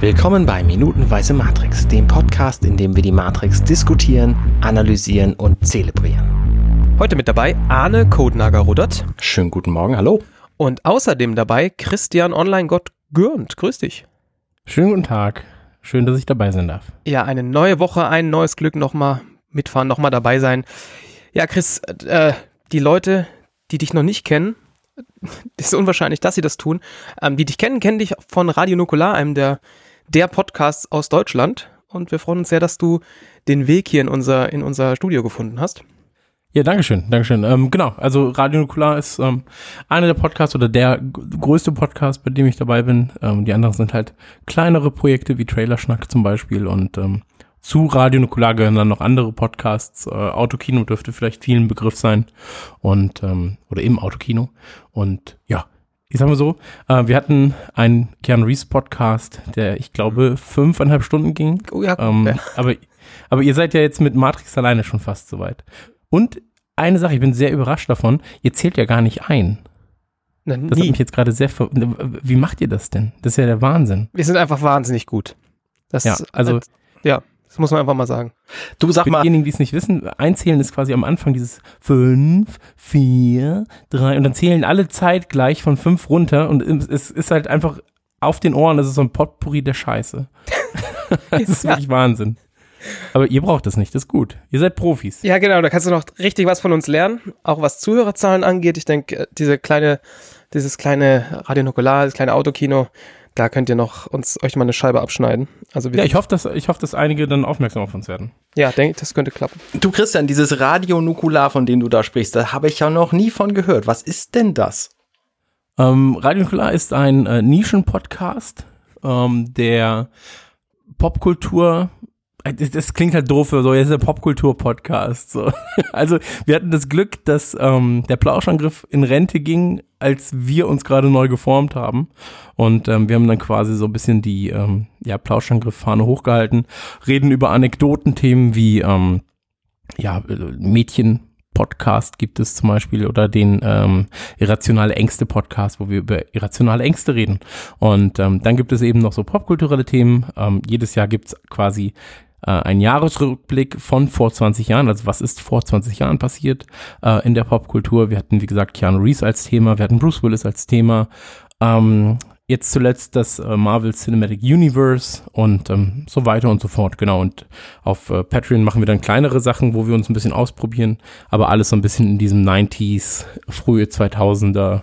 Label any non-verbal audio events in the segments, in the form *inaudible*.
Willkommen bei Minutenweise Matrix, dem Podcast, in dem wir die Matrix diskutieren, analysieren und zelebrieren. Heute mit dabei Arne Codenager-Rudert. Schönen guten Morgen, hallo. Und außerdem dabei Christian Online-Gott Gürnt. Grüß dich. Schönen guten Tag. Schön, dass ich dabei sein darf. Ja, eine neue Woche, ein neues Glück, nochmal mitfahren, nochmal dabei sein. Ja, Chris, äh, die Leute, die dich noch nicht kennen, *laughs* ist unwahrscheinlich, dass sie das tun, ähm, die dich kennen, kennen dich von Radio Nukular, einem der der Podcast aus Deutschland. Und wir freuen uns sehr, dass du den Weg hier in unser, in unser Studio gefunden hast. Ja, Dankeschön, Dankeschön. Ähm, genau, also Radio Nukular ist ähm, einer der Podcasts oder der größte Podcast, bei dem ich dabei bin. Ähm, die anderen sind halt kleinere Projekte wie Trailerschnack zum Beispiel und ähm, zu Radio Nukular gehören dann noch andere Podcasts. Äh, Autokino dürfte vielleicht vielen Begriff sein und ähm, oder im Autokino und ja, ich sag mal so, äh, wir hatten einen Keanu Reeves Podcast, der ich glaube fünfeinhalb Stunden ging. Oh ja, ähm, ja. Aber, aber ihr seid ja jetzt mit Matrix alleine schon fast soweit. Und eine Sache, ich bin sehr überrascht davon, ihr zählt ja gar nicht ein. Na, das hat mich jetzt gerade sehr ver Wie macht ihr das denn? Das ist ja der Wahnsinn. Wir sind einfach wahnsinnig gut. Das, ja, also, ja, das muss man einfach mal sagen. Du sag Für mal. diejenigen, die es nicht wissen, einzählen ist quasi am Anfang dieses fünf, vier, drei und dann zählen alle zeitgleich von fünf runter und es ist halt einfach auf den Ohren, das ist so ein Potpourri der Scheiße. *laughs* das ist wirklich Wahnsinn. Aber ihr braucht das nicht, das ist gut. Ihr seid Profis. Ja, genau, da kannst du noch richtig was von uns lernen, auch was Zuhörerzahlen angeht. Ich denke, diese kleine, dieses kleine Radio Nukular, das kleine Autokino, da könnt ihr noch uns euch mal eine Scheibe abschneiden. Also ja, ich hoffe, dass ich hoffe, dass einige dann aufmerksam auf uns werden. Ja, denke ich, das könnte klappen. Du Christian, dieses Radio Nukular, von dem du da sprichst, da habe ich ja noch nie von gehört. Was ist denn das? Ähm, Radio Nukular ist ein äh, Nischen-Podcast, ähm, der Popkultur das, das klingt halt doof so, jetzt ist der Popkultur-Podcast. So. *laughs* Also wir hatten das Glück, dass ähm, der Plauschangriff in Rente ging, als wir uns gerade neu geformt haben. Und ähm, wir haben dann quasi so ein bisschen die ähm, ja, Plauschangriff-Fahne hochgehalten, reden über Anekdotenthemen wie ähm, ja, Mädchen. Podcast gibt es zum Beispiel oder den ähm, Irrationale Ängste Podcast, wo wir über irrationale Ängste reden. Und ähm, dann gibt es eben noch so popkulturelle Themen. Ähm, jedes Jahr gibt's quasi äh, ein Jahresrückblick von vor 20 Jahren, also was ist vor 20 Jahren passiert äh, in der Popkultur. Wir hatten, wie gesagt, Keanu Reeves als Thema, wir hatten Bruce Willis als Thema. Ähm, jetzt zuletzt das äh, Marvel Cinematic Universe und ähm, so weiter und so fort, genau. Und auf äh, Patreon machen wir dann kleinere Sachen, wo wir uns ein bisschen ausprobieren, aber alles so ein bisschen in diesem 90s, frühe 2000er,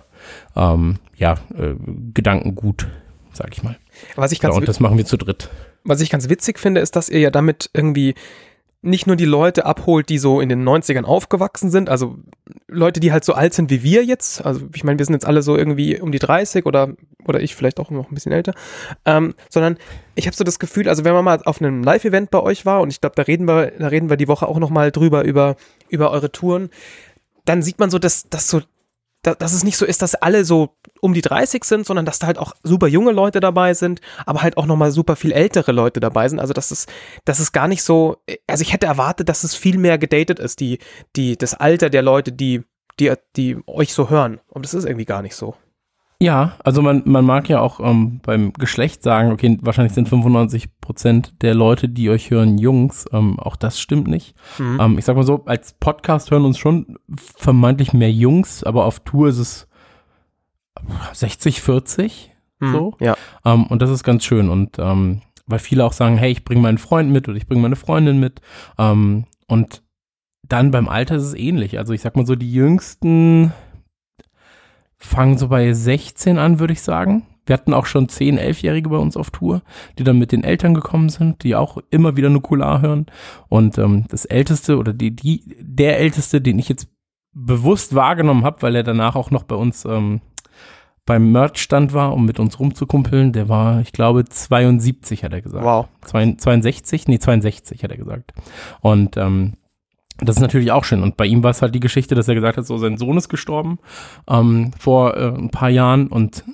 ähm, ja, äh, Gedankengut, sag ich mal. Was ich ganz genau, und das machen wir zu dritt was ich ganz witzig finde, ist, dass ihr ja damit irgendwie nicht nur die Leute abholt, die so in den 90ern aufgewachsen sind, also Leute, die halt so alt sind wie wir jetzt, also ich meine, wir sind jetzt alle so irgendwie um die 30 oder, oder ich vielleicht auch noch ein bisschen älter, ähm, sondern ich habe so das Gefühl, also wenn man mal auf einem Live-Event bei euch war und ich glaube, da reden wir, da reden wir die Woche auch nochmal drüber, über, über eure Touren, dann sieht man so, dass, dass so dass es nicht so ist, dass alle so um die 30 sind, sondern dass da halt auch super junge Leute dabei sind, aber halt auch nochmal super viel ältere Leute dabei sind. Also dass es, dass es gar nicht so, also ich hätte erwartet, dass es viel mehr gedatet ist, die, die, das Alter der Leute, die, die, die euch so hören. Und das ist irgendwie gar nicht so. Ja, also man, man mag ja auch ähm, beim Geschlecht sagen, okay, wahrscheinlich sind 95 Prozent der Leute, die euch hören, Jungs. Ähm, auch das stimmt nicht. Mhm. Ähm, ich sag mal so, als Podcast hören uns schon vermeintlich mehr Jungs, aber auf Tour ist es 60, 40. Mhm. So. Ja. Ähm, und das ist ganz schön. Und ähm, weil viele auch sagen, hey, ich bringe meinen Freund mit oder ich bringe meine Freundin mit. Ähm, und dann beim Alter ist es ähnlich. Also ich sag mal so, die jüngsten fangen so bei 16 an, würde ich sagen. Wir hatten auch schon 10, 11-Jährige bei uns auf Tour, die dann mit den Eltern gekommen sind, die auch immer wieder Nukular hören. Und ähm, das Älteste oder die, die, der Älteste, den ich jetzt bewusst wahrgenommen habe, weil er danach auch noch bei uns ähm, beim Merch-Stand war, um mit uns rumzukumpeln, der war, ich glaube, 72, hat er gesagt. Wow. 62? Nee, 62, hat er gesagt. Und ähm, das ist natürlich auch schön. Und bei ihm war es halt die Geschichte, dass er gesagt hat, so sein Sohn ist gestorben ähm, vor äh, ein paar Jahren und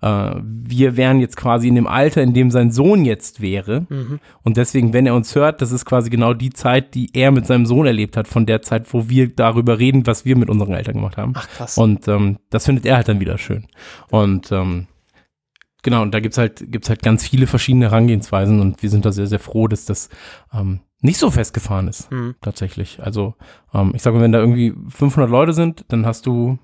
äh, wir wären jetzt quasi in dem Alter, in dem sein Sohn jetzt wäre. Mhm. Und deswegen, wenn er uns hört, das ist quasi genau die Zeit, die er mit seinem Sohn erlebt hat, von der Zeit, wo wir darüber reden, was wir mit unseren Eltern gemacht haben. Ach krass. Und ähm, das findet er halt dann wieder schön. Und ähm, genau, und da gibt's halt, gibt's halt ganz viele verschiedene Herangehensweisen und wir sind da sehr, sehr froh, dass das ähm, nicht so festgefahren ist, Mhm. tatsächlich. Also, ähm, ich sage, mal, wenn da irgendwie 500 Leute sind, dann hast du,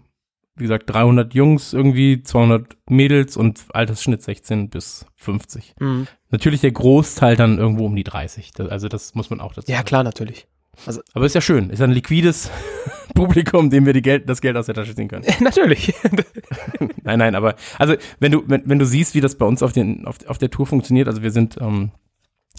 wie gesagt, 300 Jungs irgendwie, 200 Mädels und Altersschnitt 16 bis 50. Mhm. Natürlich der Großteil dann irgendwo um die 30. Das, also das muss man auch dazu Ja, sagen. klar, natürlich. Aber ist ja schön. Ist ja ein liquides *laughs* Publikum, dem wir die Geld, das Geld aus der Tasche ziehen können. *laughs* natürlich. *laughs* Nein, nein, aber also wenn du, wenn, wenn du siehst, wie das bei uns auf, den, auf, auf der Tour funktioniert, also wir sind ähm,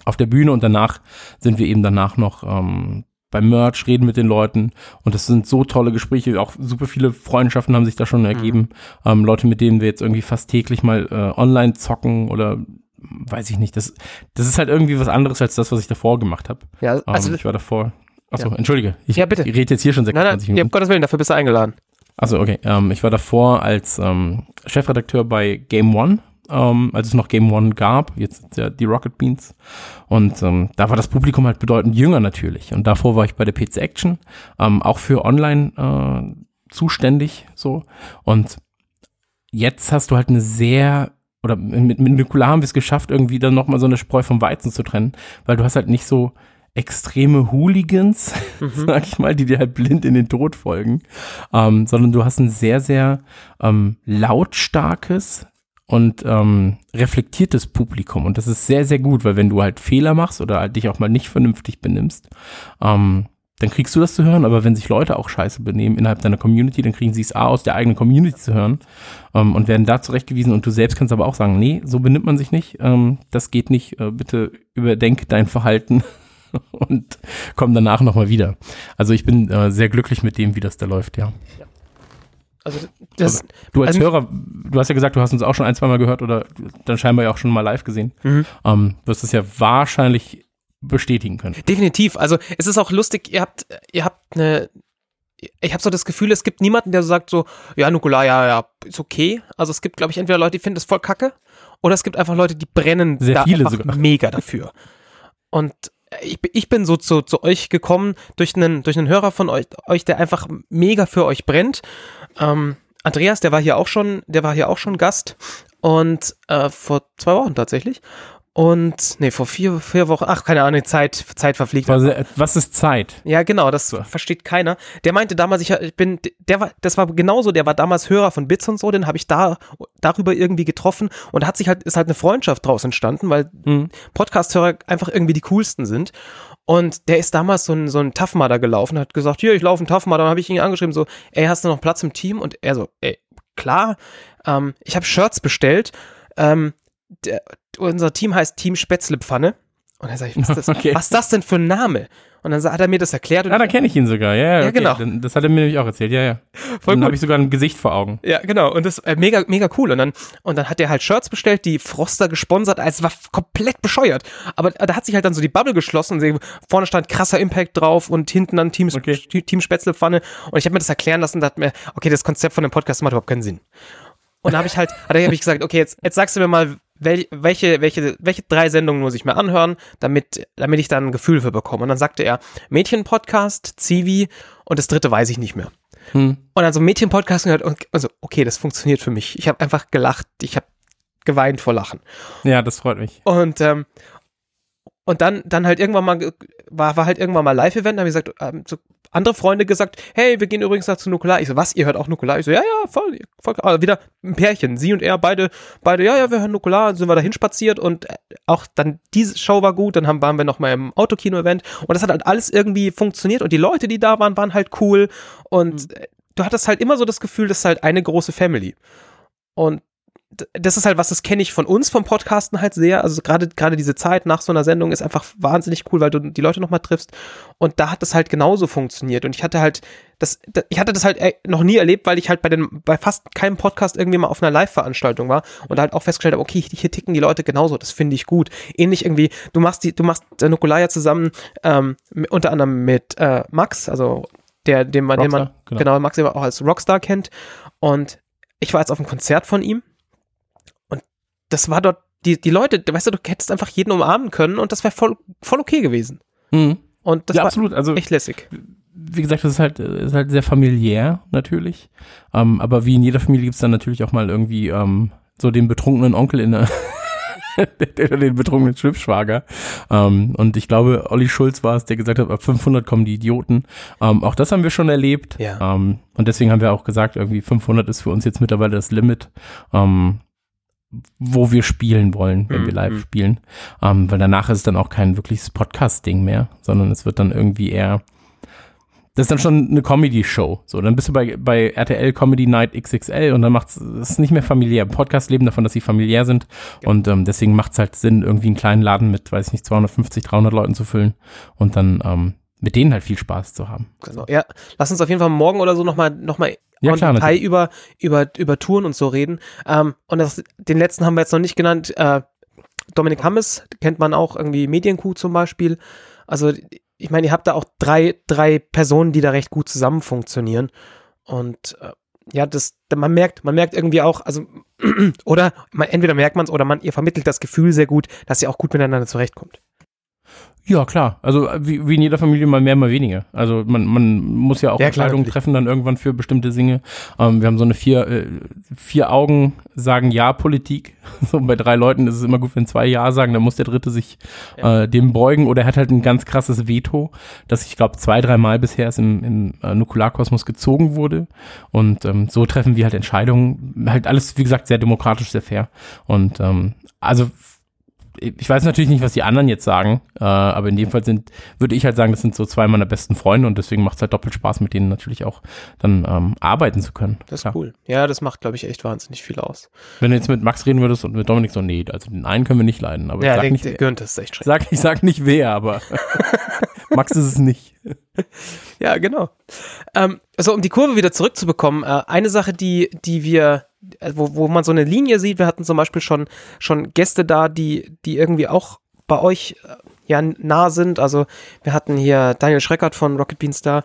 auf der Bühne und danach sind wir eben danach noch ähm, beim Merch, reden mit den Leuten und das sind so tolle Gespräche, auch super viele Freundschaften haben sich da schon ergeben. Ähm, Leute, mit denen wir jetzt irgendwie fast täglich mal äh, online zocken oder weiß ich nicht. Das, das ist halt irgendwie was anderes als das, was ich davor gemacht habe. ja, Ähm, also, ich war davor. Achso, Ja. entschuldige. Ich, Ja, bitte. ich rede jetzt hier schon nein, 26 nein, ja, um Minuten. Gottes Willen, dafür bist du eingeladen. Achso, okay. Ähm, ich war davor als ähm, Chefredakteur bei Game One, ähm, als es noch Game One gab. Jetzt sind ja die Rocket Beans. Und ähm, da war das Publikum halt bedeutend jünger natürlich. Und davor war ich bei der PC Action, ähm, auch für Online äh, zuständig so. Und jetzt hast du halt eine sehr oder mit, mit Nukular haben wir es geschafft, irgendwie dann nochmal so eine Spreu vom Weizen zu trennen, weil du hast halt nicht so extreme Hooligans, *laughs* Mhm. sag ich mal, die dir halt blind in den Tod folgen, ähm, sondern du hast ein sehr, sehr ähm, lautstarkes und ähm, reflektiertes Publikum. Und das ist sehr, sehr gut, weil wenn du halt Fehler machst oder halt dich auch mal nicht vernünftig benimmst, ähm, dann kriegst du das zu hören, aber wenn sich Leute auch scheiße benehmen innerhalb deiner Community, dann kriegen sie es A aus der eigenen Community zu hören ähm, und werden da zurechtgewiesen. Und du selbst kannst aber auch sagen, nee, so benimmt man sich nicht, ähm, das geht nicht, äh, bitte überdenk dein Verhalten *laughs* und komm danach nochmal wieder. Also ich bin äh, sehr glücklich mit dem, wie das da läuft, ja. Also, das, Du als Also- Hörer, du hast ja gesagt, du hast uns auch schon ein, zwei Mal gehört oder dann scheinbar ja auch schon mal live gesehen. Mhm. Ähm, wirst es ja wahrscheinlich bestätigen können. Definitiv. Also es ist auch lustig, ihr habt, ihr habt eine. Ich habe so das Gefühl, es gibt niemanden, der so sagt so, ja, Nukular, ja, ja, ist okay. Also es gibt, glaube ich, entweder Leute, die finden das voll kacke, oder es gibt einfach Leute, die brennen Sehr da viele einfach sogar. mega dafür. Und ich, bin- ich bin so zu, zu euch gekommen durch einen, durch einen Hörer von euch, euch, der einfach mega für euch brennt. Ähm, Andreas, der war hier auch schon, der war hier auch schon Gast und äh, vor zwei Wochen tatsächlich. Und nee, vor vier, vier Wochen, ach, keine Ahnung, Zeit, Zeit verfliegt. Äh, was ist Zeit? Ja, genau, das versteht keiner. Der meinte damals, ich, ich bin, der war, das war genauso, der war damals Hörer von Bits und so, den habe ich da darüber irgendwie getroffen und da hat sich halt, ist halt eine Freundschaft draus entstanden, weil Mhm. Podcast-Hörer einfach irgendwie die coolsten sind. Und der ist damals so ein, so ein Tough gelaufen, hat gesagt, hier, ich laufe einen Tough Mudder. Dann habe ich ihn angeschrieben, so, ey, hast du noch Platz im Team? Und er so, ey, klar, ähm, ich habe Shirts bestellt. Ähm, der, unser Team heißt Team Spätzlepfanne. Und dann sage ich, was ist, das, *laughs* Okay. was ist das denn für ein Name? Und dann hat er mir das erklärt. Und Ah, da kenne ich ihn sogar. Ja, ja, Ja, okay. genau. Dann, das hat er mir nämlich auch erzählt. Ja, ja. Voll dann habe ich sogar ein Gesicht vor Augen. Ja, genau. Und das äh, mega, mega cool. Und dann, und dann hat er halt Shirts bestellt, die Froster gesponsert. Also es war komplett bescheuert. Aber da hat sich halt dann so die Bubble geschlossen. Und vorne stand krasser Impact drauf und hinten dann Team, Okay. Team Spätzlepfanne. Und ich habe mir das erklären lassen und dachte mir, okay, das Konzept von dem Podcast macht überhaupt keinen Sinn. Und da habe ich halt, *laughs* da habe ich gesagt, okay, jetzt, jetzt sagst du mir mal, wel, welche, welche, welche drei Sendungen muss ich mir anhören, damit, damit ich dann ein Gefühl für bekomme. Und dann sagte er, Mädchen-Podcast, Zivi und das dritte weiß ich nicht mehr. Hm. Und dann so Mädchen-Podcast gehört und also, okay, das funktioniert für mich. Ich habe einfach gelacht, ich habe geweint vor Lachen. Ja, das freut mich. Und, ähm, und dann, dann halt irgendwann mal, war, war halt irgendwann mal Live-Event, da habe ich gesagt, ähm, so andere Freunde gesagt, hey, wir gehen übrigens da zu Nukular. Ich so, was, ihr hört auch Nukular? Ich so, ja, ja, voll, voll, also wieder ein Pärchen, sie und er, beide, beide, ja, ja, wir hören Nukular, sind wir dahin spaziert und äh, auch dann diese Show war gut, dann haben, waren wir noch mal im Autokino-Event. Und das hat halt alles irgendwie funktioniert. Und die Leute, die da waren, waren halt cool. Und äh, du hattest halt immer so das Gefühl, das ist halt eine große Family. Und das ist halt was, das kenne ich von uns vom Podcasten halt sehr. Also gerade gerade diese Zeit nach so einer Sendung ist einfach wahnsinnig cool, weil du die Leute nochmal triffst. Und da hat das halt genauso funktioniert. Und ich hatte halt das, da- ich hatte das halt äh, noch nie erlebt, weil ich halt bei den bei fast keinem Podcast irgendwie mal auf einer Live-Veranstaltung war und halt auch festgestellt habe, okay, hier ticken die Leute genauso. Das finde ich gut. Ähnlich irgendwie, du machst die, du machst äh, Nukulaya zusammen ähm, unter anderem mit äh, Max, also der, den man, den man Rockstar, genau. genau. Max, man auch als Rockstar kennt. Und ich war jetzt auf einem Konzert von ihm das war dort, die, die Leute, weißt du, du hättest einfach jeden umarmen können und das wäre voll, voll okay gewesen. Hm. Und das ja, war absolut. Also echt lässig. wie gesagt, das ist halt, ist halt sehr familiär natürlich. Ähm, aber wie in jeder Familie gibt es dann natürlich auch mal irgendwie ähm, so den betrunkenen Onkel in *laughs* der den betrunkenen Schwippschwager. Ähm, und ich glaube, Olli Schulz war es, der gesagt hat, ab 500 kommen die Idioten. Ähm, auch das haben wir schon erlebt. Ja. Ähm, und deswegen haben wir auch gesagt, irgendwie 500 ist für uns jetzt mittlerweile das Limit. Ähm, wo wir spielen wollen, wenn Mhm. wir live spielen. Ähm, weil danach ist es dann auch kein wirkliches Podcast-Ding mehr, sondern es wird dann irgendwie eher, das ist dann schon eine Comedy-Show. So, dann bist du bei, bei RTL Comedy Night XXL und dann macht es nicht mehr familiär. Podcast leben davon, dass sie familiär sind und ähm, deswegen macht es halt Sinn, irgendwie einen kleinen Laden mit, weiß ich nicht, 250, 300 Leuten zu füllen und dann ähm, mit denen halt viel Spaß zu haben. Genau. Ja, lass uns auf jeden Fall morgen oder so nochmal noch mal Ja, klar, Detail natürlich. über, über, über Touren und so reden. Ähm, und das, den letzten haben wir jetzt noch nicht genannt. Äh, Dominik Hammes kennt man auch, irgendwie Medienkuh zum Beispiel. Also, ich meine, ihr habt da auch drei, drei Personen, die da recht gut zusammen funktionieren. Und äh, ja, das, man merkt, man merkt irgendwie auch, also, *clears throat* oder man, entweder merkt man es oder man, ihr vermittelt das Gefühl sehr gut, dass ihr auch gut miteinander zurechtkommt. Ja, klar. Also äh, wie, wie in jeder Familie mal mehr, mal weniger. Also man, man muss ja auch Ja, Entscheidungen treffen dann irgendwann für bestimmte Dinge. Ähm, wir haben so eine vier, äh, vier Augen sagen Ja-Politik. *laughs* So bei drei Leuten ist es immer gut, wenn zwei Ja sagen, dann muss der dritte sich Ja. äh, dem beugen oder er hat halt ein ganz krasses Veto, das ich glaube zwei, dreimal bisher erst im, im äh, Nukularkosmos gezogen wurde. Und ähm, so treffen wir halt Entscheidungen. Halt alles, wie gesagt, sehr demokratisch, sehr fair. Und ähm, also ich weiß natürlich nicht, was die anderen jetzt sagen, äh, aber in dem Fall sind, würde ich halt sagen, das sind so zwei meiner besten Freunde und deswegen macht es halt doppelt Spaß, mit denen natürlich auch dann ähm, arbeiten zu können. Das ist Klar. cool. Ja, das macht, glaube ich, echt wahnsinnig viel aus. Wenn du jetzt mit Max reden würdest und mit Dominik so, nee, also den einen können wir nicht leiden, aber Ja, ich sag der, nicht, der. Günther ist echt schrecklich. sag, ich sag nicht wer, aber *laughs* Max ist es nicht. Ja, genau. Ähm, also um die Kurve wieder zurückzubekommen, äh, eine Sache, die, die wir, wo, wo man so eine Linie sieht, wir hatten zum Beispiel schon, schon Gäste da, die, die irgendwie auch bei euch äh, ja nah sind. Also wir hatten hier Daniel Schreckert von Rocket Beans da.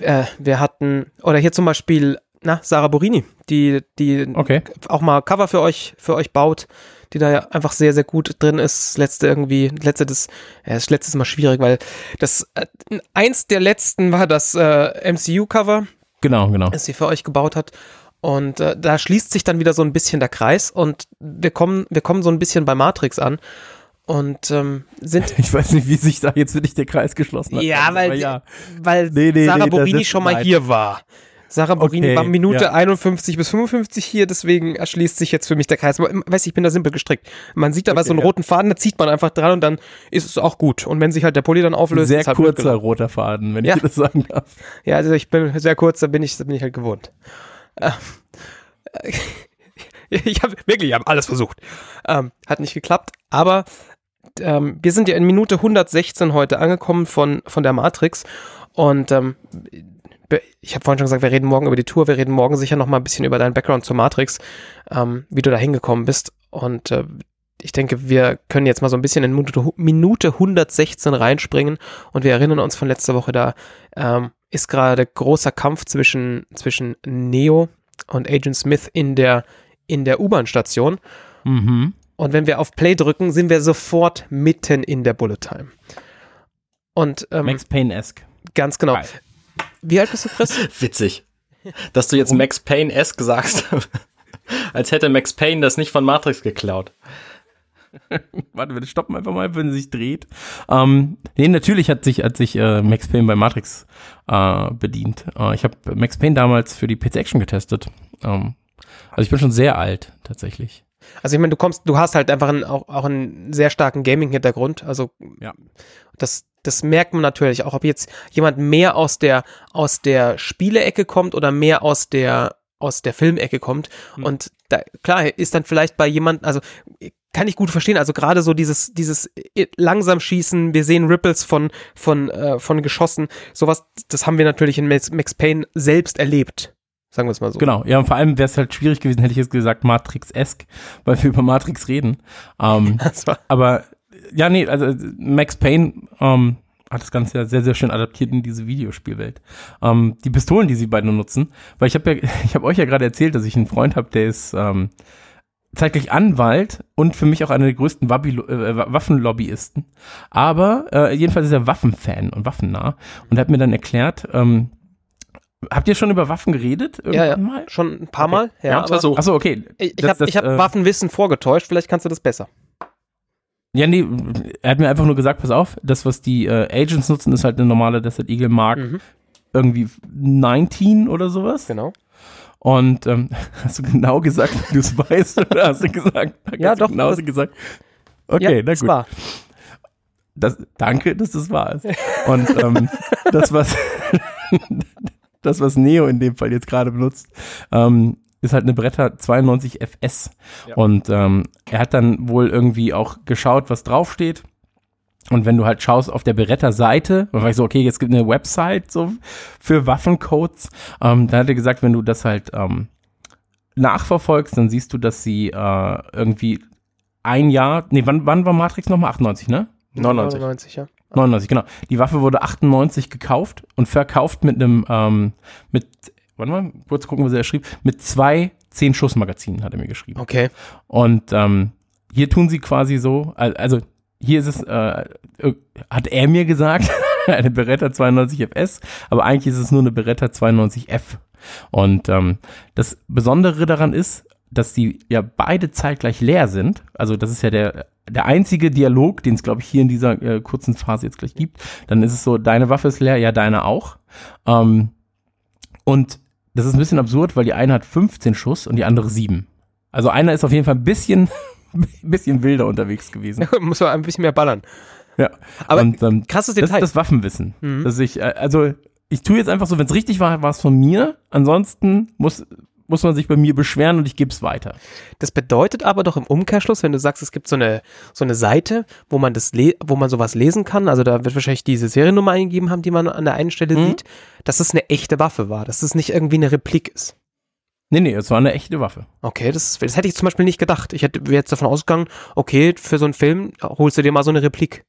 Äh, wir hatten, oder hier zum Beispiel, na, Sarah Borini, die, die Okay. auch mal Cover für euch, für euch baut, die da ja einfach sehr, sehr gut drin ist. Das letzte irgendwie, das letzte das, ja, das letzte ist mal schwierig, weil das, äh, eins der letzten war das äh, MCU-Cover, Genau, genau. das sie für euch gebaut hat. Und äh, da schließt sich dann wieder so ein bisschen der Kreis und wir kommen, wir kommen so ein bisschen bei Matrix an und ähm, sind, *laughs* Ich weiß nicht, wie sich da jetzt wirklich der Kreis geschlossen hat. Ja, weil- aber ja. weil Nee, nee, Sarah nee, Borini schon mal nein. hier war. Sarah Borini Okay, war Minute ja. 51 bis 55 hier, deswegen erschließt sich jetzt für mich der Kreis. Aber, Weiß ich, ich bin da simpel gestrickt. Man sieht da Okay, so einen ja. roten Faden, da zieht man einfach dran und dann ist es auch gut. Und wenn sich halt der Pulli dann auflöst, Sehr ist halt kurzer roter Faden, wenn Ja. ich das sagen darf. Ja, also ich bin sehr kurz, da bin ich, da bin ich halt gewohnt. Ähm, *laughs* Ich habe wirklich, ich habe alles versucht. Ähm, hat nicht geklappt, aber ähm, wir sind ja in Minute 116 heute angekommen von, von der Matrix und ähm, ich habe vorhin schon gesagt, wir reden morgen über die Tour, wir reden morgen sicher noch mal ein bisschen über deinen Background zur Matrix, ähm, wie du da hingekommen bist und äh, ich denke, wir können jetzt mal so ein bisschen in Minute, Minute 116 reinspringen und wir erinnern uns von letzter Woche, da ähm, ist gerade großer Kampf zwischen, zwischen Neo und Agent Smith in der, in der U-Bahn-Station. Mhm. Und wenn wir auf Play drücken, sind wir sofort mitten in der Bullet Time. Und ähm, Max Payne-esque. ganz genau. Geil. Wie alt bist du, Chris? *laughs* Witzig. Dass du jetzt Max Payne-esque sagst, *laughs* als hätte Max Payne das nicht von Matrix geklaut. *laughs* Warte, wir stoppen einfach mal, wenn sie sich dreht. Ähm, nee, natürlich hat sich, hat sich äh, Max Payne bei Matrix äh, bedient. Äh, ich habe Max Payne damals für die PC Action getestet. Ähm, also ich bin schon sehr alt, tatsächlich. Also ich meine, du kommst, du hast halt einfach einen, auch, auch einen sehr starken Gaming-Hintergrund. Also Ja. das, das merkt man natürlich auch, ob jetzt jemand mehr aus der, aus der Spielecke kommt oder mehr aus der, aus der Filmecke kommt. Hm. Und da, klar, ist dann vielleicht bei jemand, also kann ich gut verstehen, also gerade so dieses, dieses langsam schießen, wir sehen Ripples von, von, äh, von Geschossen, sowas, das haben wir natürlich in Max, Max Payne selbst erlebt. Sagen wir es mal so. Genau, ja, und vor allem wäre es halt schwierig gewesen, hätte ich jetzt gesagt Matrix-esque, weil wir über Matrix reden. Ähm, *laughs* aber ja, nee, also Max Payne ähm, hat das Ganze ja sehr, sehr schön adaptiert in diese Videospielwelt. Ähm, die Pistolen, die sie beide nutzen, weil ich habe ja, *laughs* ich habe euch ja gerade erzählt, dass ich einen Freund habe, der ist ähm, zeitgleich Anwalt und für mich auch einer der größten Wabbi äh, Waffenlobbyisten. Aber äh, jedenfalls ist er Waffenfan und waffennah und hat mir dann erklärt, ähm, Habt ihr schon über Waffen geredet? Ja, ja. Mal? Schon ein paar Okay. Mal. Ja, Ja, aber so. Achso, okay. Ich, ich habe hab äh, Waffenwissen vorgetäuscht, vielleicht kannst du das besser. Ja, nee, er hat mir einfach nur gesagt, pass auf, das, was die äh, Agents nutzen, ist halt eine normale Desert Eagle Mark Mhm. irgendwie 19 oder sowas. Genau. Und ähm, *laughs* hast du genau gesagt, wie du es weißt, oder hast du gesagt? Ja, hast du doch, Genau das- gesagt. Okay, ja, na das gut. war. Das, danke, dass das wahr ist. Und ähm, *laughs* das, was *laughs* das, was Neo in dem Fall jetzt gerade benutzt, ähm, ist halt eine Bretter 92 FS. Ja. Und ähm, er hat dann wohl irgendwie auch geschaut, was draufsteht. Und wenn du halt schaust auf der Beretta-Seite, dann war ich so, okay, jetzt gibt eine Website so für Waffencodes. Ähm, dann hat er gesagt, wenn du das halt ähm, nachverfolgst, dann siehst du, dass sie äh, irgendwie ein Jahr, nee, wann, wann war Matrix nochmal? 98, ne? 99. 99, ja. 99, genau. Die Waffe wurde 98 gekauft und verkauft mit einem, ähm, mit, warte mal, kurz gucken, was er schrieb, mit zwei 10-Schuss-Magazinen, hat er mir geschrieben. Okay. Und ähm, hier tun sie quasi so, al- also hier ist es, äh, hat er mir gesagt, *laughs* eine Beretta 92 FS, aber eigentlich ist es nur eine Beretta 92 F. Und ähm, das Besondere daran ist, dass die ja beide zeitgleich leer sind. Also das ist ja der, der einzige Dialog, den es, glaube ich, hier in dieser äh, kurzen Phase jetzt gleich gibt. Dann ist es so, deine Waffe ist leer, ja, deine auch. Ähm, und das ist ein bisschen absurd, weil die eine hat 15 Schuss und die andere 7. Also einer ist auf jeden Fall ein bisschen, *laughs* ein bisschen wilder unterwegs gewesen. *laughs* Muss man ein bisschen mehr ballern. Ja. Aber und, ähm, krasses das ist Detail. das Waffenwissen. Mhm. Dass ich, äh, also ich tue jetzt einfach so, wenn es richtig war, war es von mir. Ansonsten muss, muss man sich bei mir beschweren und ich gebe es weiter. Das bedeutet aber doch im Umkehrschluss, wenn du sagst, es gibt so eine, so eine Seite, wo man das wo man sowas lesen kann, also da wird wahrscheinlich diese Seriennummer eingegeben haben, die man an der einen Stelle Mhm. sieht, dass es eine echte Waffe war, dass es nicht irgendwie eine Replik ist. Nee, nee, es war eine echte Waffe. Okay, das, das hätte ich zum Beispiel nicht gedacht. Ich hätte wäre jetzt davon ausgegangen, okay, für so einen Film holst du dir mal so eine Replik.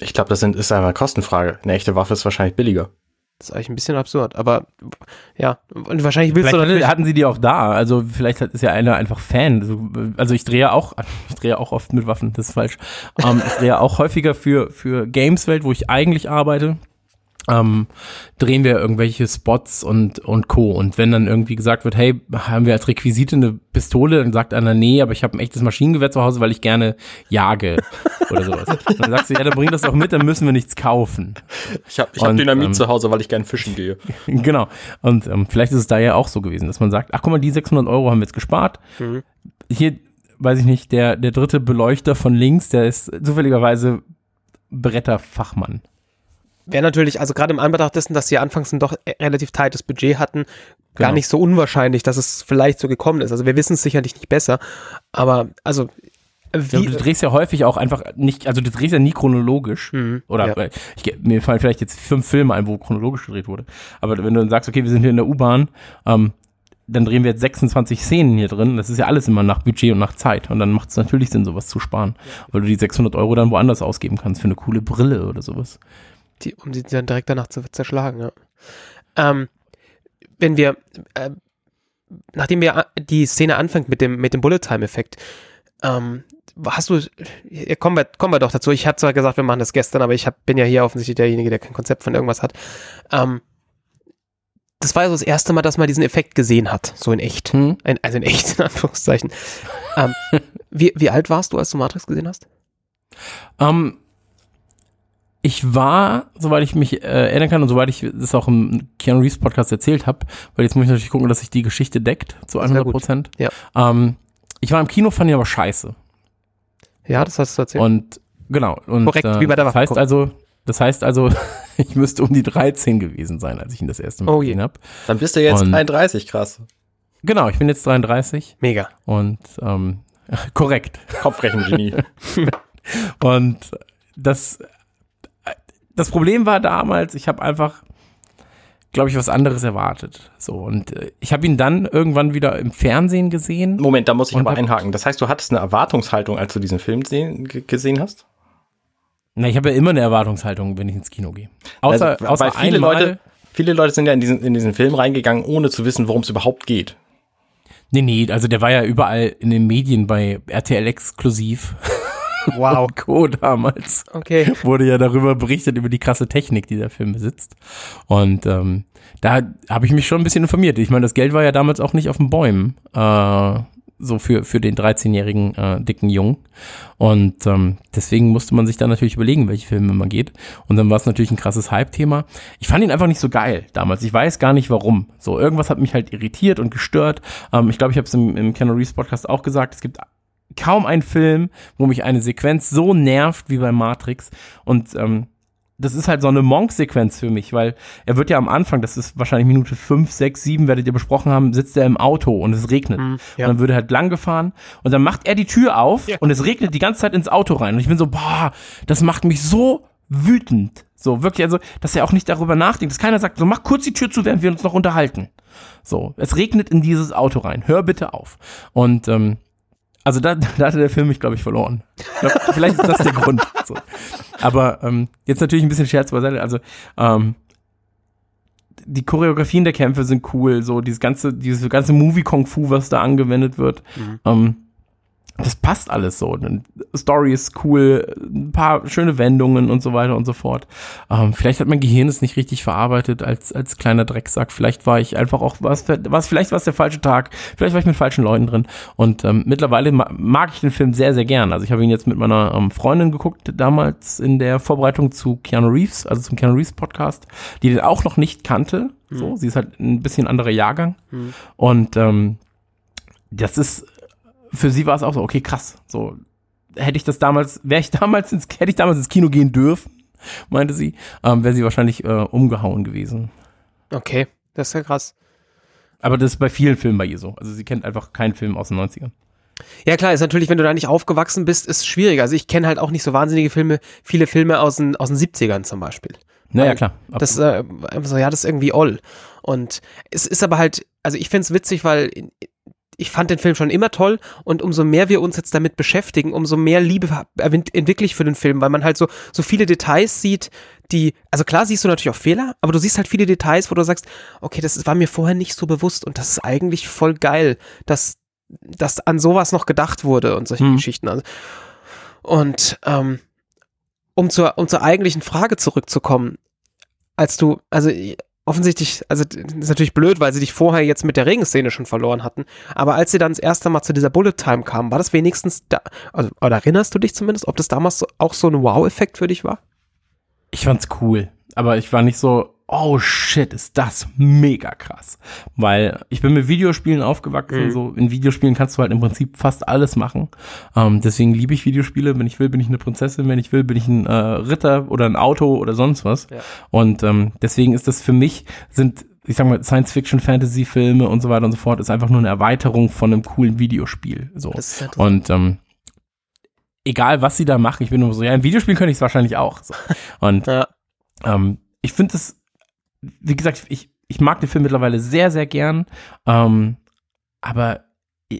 Ich glaube, das sind, ist einfach eine Kostenfrage. Eine echte Waffe ist wahrscheinlich billiger. Das ist eigentlich ein bisschen absurd, aber ja, und wahrscheinlich willst Vielleicht du hatte, natürlich, hatten sie die auch da. Also vielleicht hat- ist ja einer einfach Fan. Also, ich drehe ja auch, *laughs* ich drehe auch oft mit Waffen, das ist falsch. Ähm, ich drehe auch häufiger für, für Gameswelt, wo ich eigentlich arbeite. Ähm, drehen wir irgendwelche Spots und, und Co. Und wenn dann irgendwie gesagt wird, hey, haben wir als Requisite eine Pistole, dann sagt einer, nee, aber ich habe ein echtes Maschinengewehr zu Hause, weil ich gerne jage *laughs* oder sowas. Und dann sagst du, ja, dann bring das doch mit, dann müssen wir nichts kaufen. Ich habe ich hab Dynamit ähm, zu Hause, weil ich gern fischen gehe. *laughs* Genau. Und ähm, vielleicht ist es da ja auch so gewesen, dass man sagt, ach guck mal, die 600 Euro haben wir jetzt gespart. Mhm. Hier, weiß ich nicht, der, der dritte Beleuchter von links, der ist zufälligerweise Bretterfachmann. Wäre natürlich, also gerade im Anbetracht dessen, dass sie anfangs ein doch e- relativ tightes Budget hatten, gar Genau. nicht so unwahrscheinlich, dass es vielleicht so gekommen ist. Also wir wissen es sicherlich nicht besser, aber also wie, du drehst ja häufig auch einfach nicht, also du drehst ja nie chronologisch. Mhm, Oder ja. äh, ich, mir fallen vielleicht jetzt fünf Filme ein, wo chronologisch gedreht wurde. Aber wenn du dann sagst, okay, wir sind hier in der U-Bahn, ähm, dann drehen wir jetzt 26 Szenen hier drin. Das ist ja alles immer nach Budget und nach Zeit. Und dann macht es natürlich Sinn, sowas zu sparen. Weil du die 600 Euro dann woanders ausgeben kannst für eine coole Brille oder sowas. Die, um die dann direkt danach zu zerschlagen, ja. Ähm, wenn wir, äh, nachdem wir a- die Szene anfängt mit dem, mit dem Bullet-Time-Effekt, ähm, hast du, kommen wir, kommen wir doch dazu. Ich hatte zwar gesagt, wir machen das gestern, aber ich hab, bin ja hier offensichtlich derjenige, der kein Konzept von irgendwas hat. Ähm, das war ja so das erste Mal, dass man diesen Effekt gesehen hat, so in echt. Hm? Ein, also in echt, *laughs* in Anführungszeichen. ähm, wie, wie alt warst du, als du Matrix gesehen hast? Ähm, ich war, soweit ich mich äh, erinnern kann und soweit ich das auch im Keanu Reeves Podcast erzählt habe, weil jetzt muss ich natürlich gucken, dass sich die Geschichte deckt zu Sehr 100 gut. Prozent. Ja. Ähm, ich war im Kino, fand ihn aber scheiße. Ja, das hast du erzählt. Und genau. Und, Korrekt, äh, wie bei der das Waffe heißt gucken. also, das heißt also, *laughs* ich müsste um die 13 gewesen sein, als ich ihn das erste Mal Oh je. gesehen habe. Dann bist du jetzt Und- 31, krass. Genau, ich bin jetzt 33 Mega. und ähm, *laughs* korrekt. Kopfrechengenie. *laughs* Und das, das Problem war damals, ich habe einfach, glaube ich, was anderes erwartet. So und äh, ich habe ihn dann irgendwann wieder im Fernsehen gesehen. Moment, da muss ich aber einhaken. Das heißt, du hattest eine Erwartungshaltung, als du diesen Film sehen, gesehen hast? Na, ich habe ja immer eine Erwartungshaltung, wenn ich ins Kino gehe. Außer, Also, außer viele einmal, Leute, viele Leute sind ja in diesen, in diesen Film reingegangen, ohne zu wissen, worum es überhaupt geht. Nee, nee, also der war ja überall in den Medien bei RTL exklusiv. *laughs* Wow. *laughs* Co. damals. Okay. Wurde ja darüber berichtet, über die krasse Technik, die der Film besitzt. Und ähm, da habe ich mich schon ein bisschen informiert. Ich meine, das Geld war ja damals auch nicht auf den Bäumen. Äh, so für, für den 13-jährigen äh, dicken Jungen. Und ähm, deswegen musste man sich dann natürlich überlegen, welche Filme man geht. Und dann war es natürlich ein krasses Hype-Thema. Ich fand ihn einfach nicht so geil damals. Ich weiß gar nicht warum. So, irgendwas hat mich halt irritiert und gestört. Ähm, ich glaube, ich habe es im, im Keanu Reeves Podcast auch gesagt. Es gibt kaum einen Film, wo mich eine Sequenz so nervt wie bei Matrix. Und ähm, das ist halt so eine Monk-Sequenz für mich, weil er wird ja am Anfang, das ist wahrscheinlich Minute 5, 6, 7, werdet ihr besprochen haben, sitzt er im Auto und es regnet. Mhm, ja. Und dann wird er halt lang gefahren und dann macht er die Tür auf Ja. und es regnet die ganze Zeit ins Auto rein. Und ich bin so, boah, das macht mich so wütend. So, wirklich, also, dass er auch nicht darüber nachdenkt, dass keiner sagt, so, mach kurz die Tür zu, während wir uns noch unterhalten. So, es regnet in dieses Auto rein. Hör bitte auf. Und, ähm, also da, da hatte der Film mich, glaube ich, verloren. Glaub, vielleicht ist das der *laughs* Grund. So. Aber ähm, jetzt natürlich ein bisschen Scherz beiseite. Also ähm, die Choreografien der Kämpfe sind cool. So dieses ganze, dieses ganze Movie Kung Fu, was da angewendet wird. Ähm, das passt alles so. Die Story ist cool, ein paar schöne Wendungen und so weiter und so fort. Ähm, vielleicht hat mein Gehirn es nicht richtig verarbeitet als, als kleiner Drecksack. Vielleicht war ich einfach auch, was, was vielleicht war es der falsche Tag. Vielleicht war ich mit falschen Leuten drin. Und ähm, mittlerweile ma mag ich den Film sehr, sehr gern. Also ich habe ihn jetzt mit meiner ähm, Freundin geguckt, damals in der Vorbereitung zu Keanu Reeves, also zum Keanu Reeves Podcast, die den auch noch nicht kannte. So, sie ist halt ein bisschen anderer Jahrgang. Und ähm, das ist für sie war es auch so, okay, krass. So, hätte ich das damals, wäre ich *laughs* damals ins, hätte ich damals ins Kino gehen dürfen, meinte sie, ähm, wäre sie wahrscheinlich äh, umgehauen gewesen. Okay, das ist ja krass. Aber das ist bei vielen Filmen bei ihr so. Also sie kennt einfach keinen Film aus den 90ern. Ja klar, ist natürlich, wenn du da nicht aufgewachsen bist, ist schwierig. Also ich kenne halt auch nicht so wahnsinnige Filme, viele Filme aus den, aus den 70ern zum Beispiel. Naja, klar. Das äh, so, ja, das ist irgendwie all. Und es ist aber halt, also ich finde es witzig, weil ich fand den Film schon immer toll und umso mehr wir uns jetzt damit beschäftigen, umso mehr Liebe entwickle ich für den Film, weil man halt so, so viele Details sieht, die, also klar siehst du natürlich auch Fehler, aber du siehst halt viele Details, wo du sagst, okay, das war mir vorher nicht so bewusst und das ist eigentlich voll geil, dass, dass an sowas noch gedacht wurde und solche Hm. Geschichten. Also, und ähm, um zur, um zur eigentlichen Frage zurückzukommen, als du, also offensichtlich, also ist natürlich blöd, weil sie dich vorher jetzt mit der Regenszene schon verloren hatten, aber als sie dann das erste Mal zu dieser Bullet Time kamen, war das wenigstens da, also, oder erinnerst du dich zumindest, ob das damals auch so ein Wow-Effekt für dich war? Ich fand's cool. Aber ich war nicht so, oh shit, ist das mega krass. Weil ich bin mit Videospielen aufgewachsen. Mhm. So in Videospielen kannst du halt im Prinzip fast alles machen. Ähm, deswegen liebe ich Videospiele. Wenn ich will, bin ich eine Prinzessin. Wenn ich will, bin ich ein äh, Ritter oder ein Auto oder sonst was. Ja. Und ähm, deswegen ist das für mich, sind, ich sag mal, Science-Fiction-Fantasy-Filme und so weiter und so fort, ist einfach nur eine Erweiterung von einem coolen Videospiel. So. Das ist interessant. Und ähm, egal, was sie da machen, ich bin nur so, ja, im Videospiel könnte ich es wahrscheinlich auch. So. *laughs* Und Ja. ähm, ich finde es, wie gesagt, ich, ich mag den Film mittlerweile sehr, sehr gern. Ähm, aber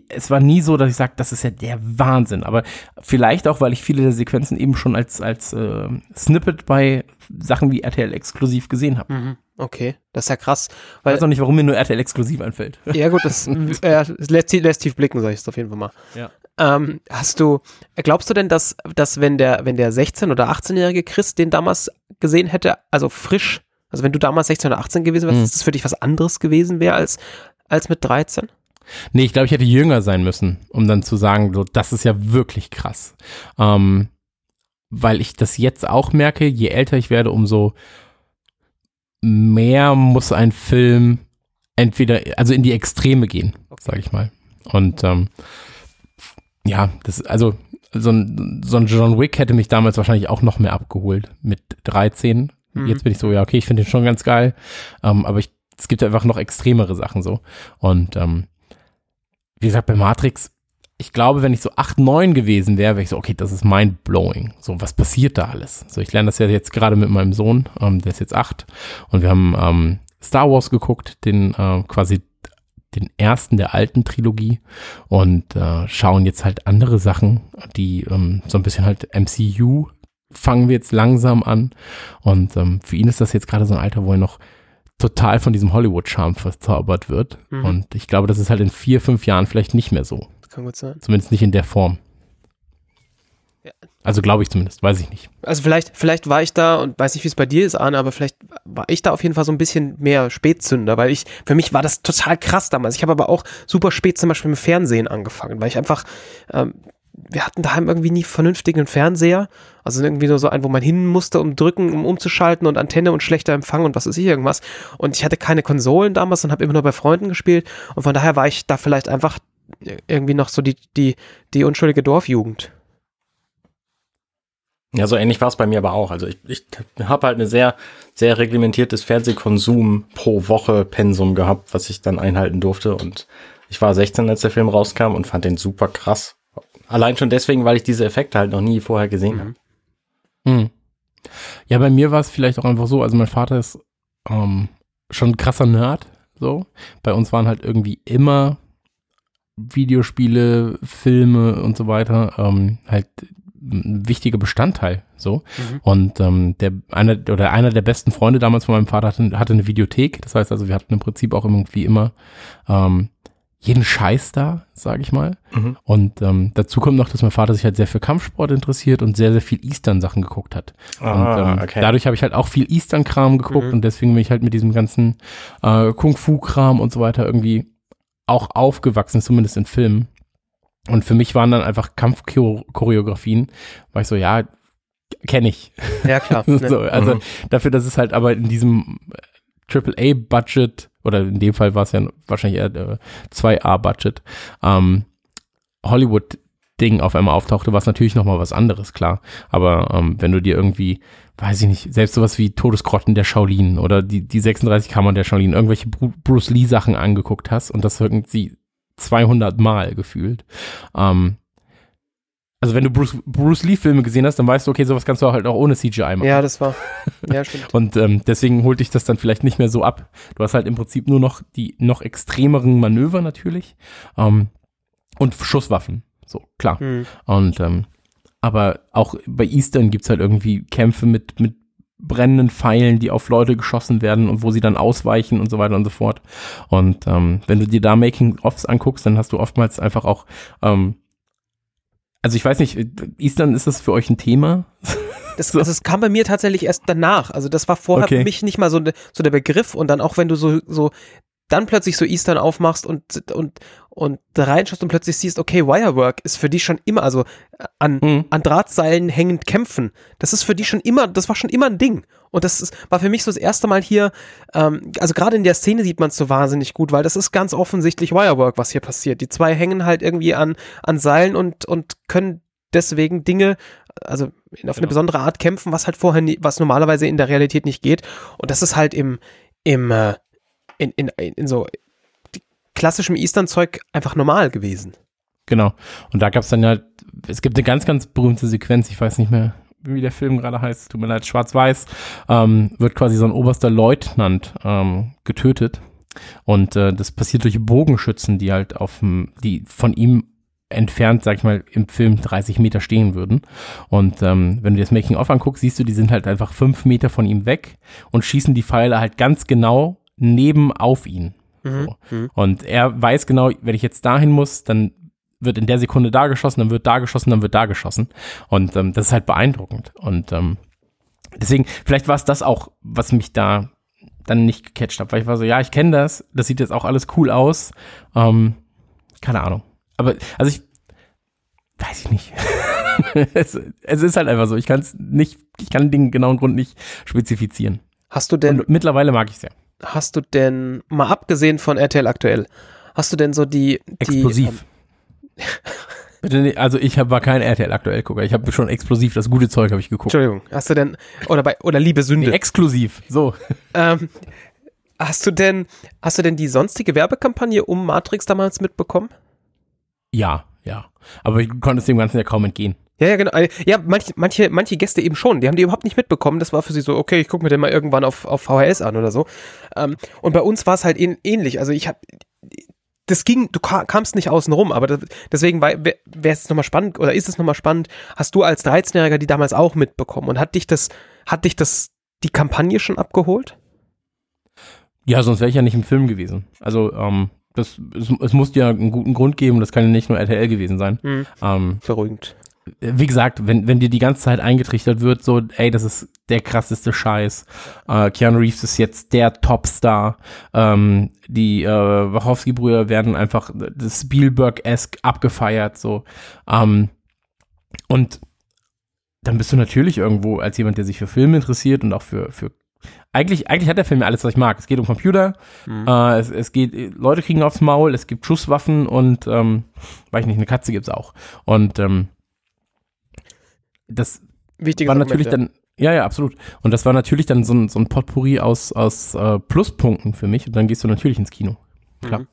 es war nie so, dass ich sage, das ist ja der Wahnsinn. Aber vielleicht auch, weil ich viele der Sequenzen eben schon als, als äh, Snippet bei Sachen wie RTL exklusiv gesehen habe. Mhm. Okay, das ist ja krass. Ich Weil, weiß auch nicht, warum mir nur RTL exklusiv einfällt. *laughs* ja gut, das, *laughs* äh, lässt, lässt tief blicken, sag ich es auf jeden Fall mal. Ja. Ähm, hast du, glaubst du denn, dass, dass wenn der, wenn der 16- oder 18-jährige Chris den damals gesehen hätte, also frisch, also wenn du damals 16 oder 18 gewesen wärst, Mhm. dass das für dich was anderes gewesen wäre als, als mit 13? Nee, ich glaube, ich hätte jünger sein müssen, um dann zu sagen, so, das ist ja wirklich krass. Ähm, weil ich das jetzt auch merke, je älter ich werde, umso mehr muss ein Film entweder, also in die Extreme gehen, sage ich mal. Und ähm, ja, das, also so ein, so ein John Wick hätte mich damals wahrscheinlich auch noch mehr abgeholt mit 13. Mhm. Jetzt bin ich so, ja, okay, ich finde den schon ganz geil. Ähm, aber ich, es gibt einfach noch extremere Sachen so. Und ähm, wie gesagt, bei Matrix, ich glaube, wenn ich so 8, 9 gewesen wäre, wäre ich so, okay, das ist mind-blowing. So, was passiert da alles? So, ich lerne das ja jetzt gerade mit meinem Sohn, ähm, der ist jetzt 8. Und wir haben ähm, Star Wars geguckt, den äh, quasi den ersten der alten Trilogie und äh, schauen jetzt halt andere Sachen, die ähm, so ein bisschen halt MCU fangen wir jetzt langsam an. Und ähm, für ihn ist das jetzt gerade so ein Alter, wo er noch total von diesem Hollywood-Charme verzaubert wird. Mhm. Und ich glaube, das ist halt in vier, fünf Jahren vielleicht nicht mehr so. Das kann gut sein. Zumindest nicht in der Form. Ja. Also glaube ich zumindest, weiß ich nicht. Also vielleicht, vielleicht war ich da und weiß nicht, wie es bei dir ist, Arne, aber vielleicht war ich da auf jeden Fall so ein bisschen mehr Spätzünder, weil ich, für mich war das total krass damals. Ich habe aber auch super spät zum Beispiel mit Fernsehen angefangen, weil ich einfach, ähm, wir hatten daheim irgendwie nie vernünftigen Fernseher. Also irgendwie nur so ein, wo man hin musste, um drücken, um umzuschalten und Antenne und schlechter Empfang und was ist ich irgendwas. Und ich hatte keine Konsolen damals und habe immer nur bei Freunden gespielt. Und von daher war ich da vielleicht einfach irgendwie noch so die, die, die unschuldige Dorfjugend. Ja, so ähnlich war es bei mir aber auch. Also ich, ich habe halt eine sehr, sehr reglementiertes Fernsehkonsum pro Woche Pensum gehabt, was ich dann einhalten durfte. Und ich war 16, als der Film rauskam und fand den super krass. Allein schon deswegen, weil ich diese Effekte halt noch nie vorher gesehen mhm. habe. Mhm. Ja, bei mir war es vielleicht auch einfach so, also mein Vater ist ähm, schon ein krasser Nerd, so. Bei uns waren halt irgendwie immer Videospiele, Filme und so weiter ähm, halt ein wichtiger Bestandteil so mhm. und ähm, der einer oder einer der besten Freunde damals von meinem Vater hatte, hatte eine Videothek das heißt also wir hatten im Prinzip auch irgendwie immer ähm, jeden Scheiß da, sage ich mal. Mhm. Und ähm, dazu kommt noch, dass mein Vater sich halt sehr für Kampfsport interessiert und sehr, sehr viel Eastern-Sachen geguckt hat. Ah, und ähm, okay. dadurch habe ich halt auch viel Eastern-Kram geguckt mhm. und deswegen bin ich halt mit diesem ganzen äh, Kung-Fu-Kram und so weiter irgendwie auch aufgewachsen, zumindest in Filmen. Und für mich waren dann einfach Kampfchoreografien, war ich so, ja, kenne ich. Ja, klar. *laughs* so, also mhm. dafür, dass es halt aber in diesem AAA-Budget oder in dem Fall war es ja wahrscheinlich eher äh, 2A-Budget, ähm, Hollywood-Ding auf einmal auftauchte, war es natürlich nochmal was anderes, klar. Aber ähm, wenn du dir irgendwie, weiß ich nicht, selbst sowas wie Todesgrotten der Shaolin oder die, die 36 Kammern der Shaolin, irgendwelche Bruce Lee-Sachen angeguckt hast und das irgendwie 200 Mal gefühlt, ähm, also wenn du Bruce, Bruce Lee-Filme gesehen hast, dann weißt du, okay, sowas kannst du halt auch ohne CGI machen. Ja, das war. Ja, stimmt. *laughs* und ähm, deswegen holt dich das dann vielleicht nicht mehr so ab. Du hast halt im Prinzip nur noch die noch extremeren Manöver natürlich ähm, und Schusswaffen. So, klar. Mhm. Und ähm, aber auch bei Eastern gibt's halt irgendwie Kämpfe mit, mit brennenden Pfeilen, die auf Leute geschossen werden und wo sie dann ausweichen und so weiter und so fort. Und ähm, wenn du dir da Making-ofs anguckst, dann hast du oftmals einfach auch ähm, also ich weiß nicht, Eastern, ist das für euch ein Thema? Das, *laughs* so. also es kam bei mir tatsächlich erst danach. Also das war vorher okay. für mich nicht mal so, ne, so der Begriff. Und dann auch wenn du so, so dann plötzlich so Eastern aufmachst und, und, und da reinschaust und plötzlich siehst, okay, Wirework ist für die schon immer, also an, mhm. an Drahtseilen hängend kämpfen. Das ist für die schon immer, das war schon immer ein Ding. Und das ist, war für mich so das erste Mal hier, ähm, also gerade in der Szene sieht man es so wahnsinnig gut, weil das ist ganz offensichtlich Wirework, was hier passiert. Die zwei hängen halt irgendwie an, an Seilen und, und können deswegen Dinge, also auf genau. eine besondere Art kämpfen, was halt vorher, nie, was normalerweise in der Realität nicht geht. Und das ist halt im, im, äh, in, in, in so klassischem Eastern-Zeug einfach normal gewesen. Genau. Und da gab es dann ja, es gibt eine ganz, ganz berühmte Sequenz, ich weiß nicht mehr, wie der Film gerade heißt, tut mir leid, schwarz-weiß, ähm, wird quasi so ein oberster Leutnant ähm, getötet. Und äh, das passiert durch Bogenschützen, die halt auf die von ihm entfernt, sag ich mal, im Film 30 Meter stehen würden. Und ähm, wenn du dir das Making-of anguckst, siehst du, die sind halt einfach fünf Meter von ihm weg und schießen die Pfeile halt ganz genau neben auf ihn. Mhm. So. Mhm. Und er weiß genau, wenn ich jetzt dahin muss, dann wird in der Sekunde da geschossen, dann wird da geschossen, dann wird da geschossen. Und ähm, das ist halt beeindruckend. Und ähm, deswegen, vielleicht war es das auch, was mich da dann nicht gecatcht hat, weil ich war so, ja, ich kenne das, das sieht jetzt auch alles cool aus. Ähm, keine Ahnung. Aber, also ich, weiß ich nicht. *laughs* es, es, ist halt einfach so. Ich kann es nicht, ich kann den genauen Grund nicht spezifizieren. Hast du denn. Und mittlerweile mag ich es ja. Hast du denn, mal abgesehen von RTL aktuell, hast du denn so die. die Explosiv. Ähm, *laughs* Bitte nicht, also ich hab, war kein RTL aktuell Gucker. Ich habe schon explosiv das gute Zeug habe ich geguckt. Entschuldigung, hast du denn oder bei oder Liebe Sünde? Nee, exklusiv. So. Ähm, hast du denn hast du denn die sonstige Werbekampagne um Matrix damals mitbekommen? Ja, ja. Aber ich konnte es dem Ganzen ja kaum entgehen. Ja, ja, genau. Ja, manche, manche, manche Gäste eben schon. Die haben die überhaupt nicht mitbekommen. Das war für sie so, okay, ich gucke mir den mal irgendwann auf, auf VHS an oder so. Ähm, und bei uns war es halt ähnlich. Also ich habe das ging, du kamst nicht außen rum, aber das, deswegen wäre es nochmal spannend oder ist es nochmal spannend, hast du als 13-Jähriger die damals auch mitbekommen und hat dich das, hat dich das, die Kampagne schon abgeholt? Ja, sonst wäre ich ja nicht im Film gewesen. Also, ähm, das, es, es muss ja einen guten Grund geben, das kann ja nicht nur RTL gewesen sein. Mhm. Ähm, Verrückt. Wie gesagt, wenn, wenn dir die ganze Zeit eingetrichtert wird, so, ey, das ist der krasseste Scheiß. Äh, Keanu Reeves ist jetzt der Topstar. Ähm, die äh, Wachowski-Brüder werden einfach Spielberg-esque abgefeiert, so. Ähm, und dann bist du natürlich irgendwo als jemand, der sich für Filme interessiert und auch für, für eigentlich, eigentlich hat der Film ja alles, was ich mag. Es geht um Computer, Mhm. äh, es, es geht, Leute kriegen aufs Maul, es gibt Schusswaffen und, ähm, weiß ich nicht, eine Katze gibt's auch. Und ähm, das Wichtiges war Argument, natürlich dann, ja, ja, absolut. Und das war natürlich dann so ein, so ein Potpourri aus, aus äh, Pluspunkten für mich. Und dann gehst du natürlich ins Kino. Klar. Mhm.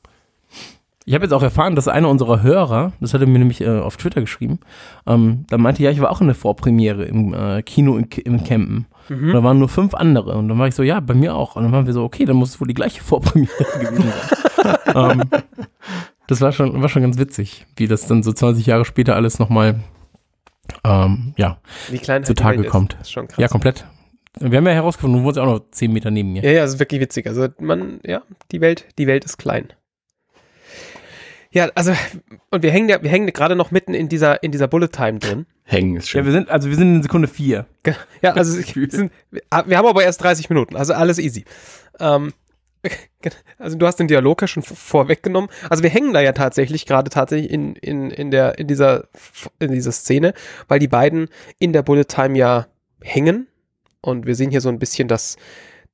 Ich habe jetzt auch erfahren, dass einer unserer Hörer, das hat er mir nämlich äh, auf Twitter geschrieben, ähm, da meinte, ja, ich war auch in der Vorpremiere im äh, Kino in, im Campen. Und Mhm. da waren nur fünf andere. Und dann war ich so, ja, bei mir auch. Und dann waren wir so, okay, dann muss es wohl die gleiche *laughs* Vorpremiere gewesen sein. *laughs* ähm, das war schon, war schon ganz witzig, wie das dann so 20 Jahre später alles nochmal, ähm, ja, Wie klein zutage die Welt kommt. Ist. Das ist schon krass. ja, komplett. Wir haben ja herausgefunden, du wohnst ja auch noch zehn Meter neben mir. Ja, ja, das ist wirklich witzig. Also man, ja, die Welt, die Welt ist klein. Ja, also, und wir hängen ja, wir hängen gerade noch mitten in dieser, in dieser Bullet Time drin. Hängen ist Ja, schön. wir sind, also wir sind in Sekunde vier. Ja, also *laughs* wir, sind, wir haben aber erst 30 Minuten, also alles easy. Ähm, *laughs* also du hast den Dialog ja schon vorweggenommen. Also wir hängen da ja tatsächlich gerade tatsächlich in, in, in, der, in, dieser, in dieser Szene, weil die beiden in der Bullet Time ja hängen. Und wir sehen hier so ein bisschen, dass,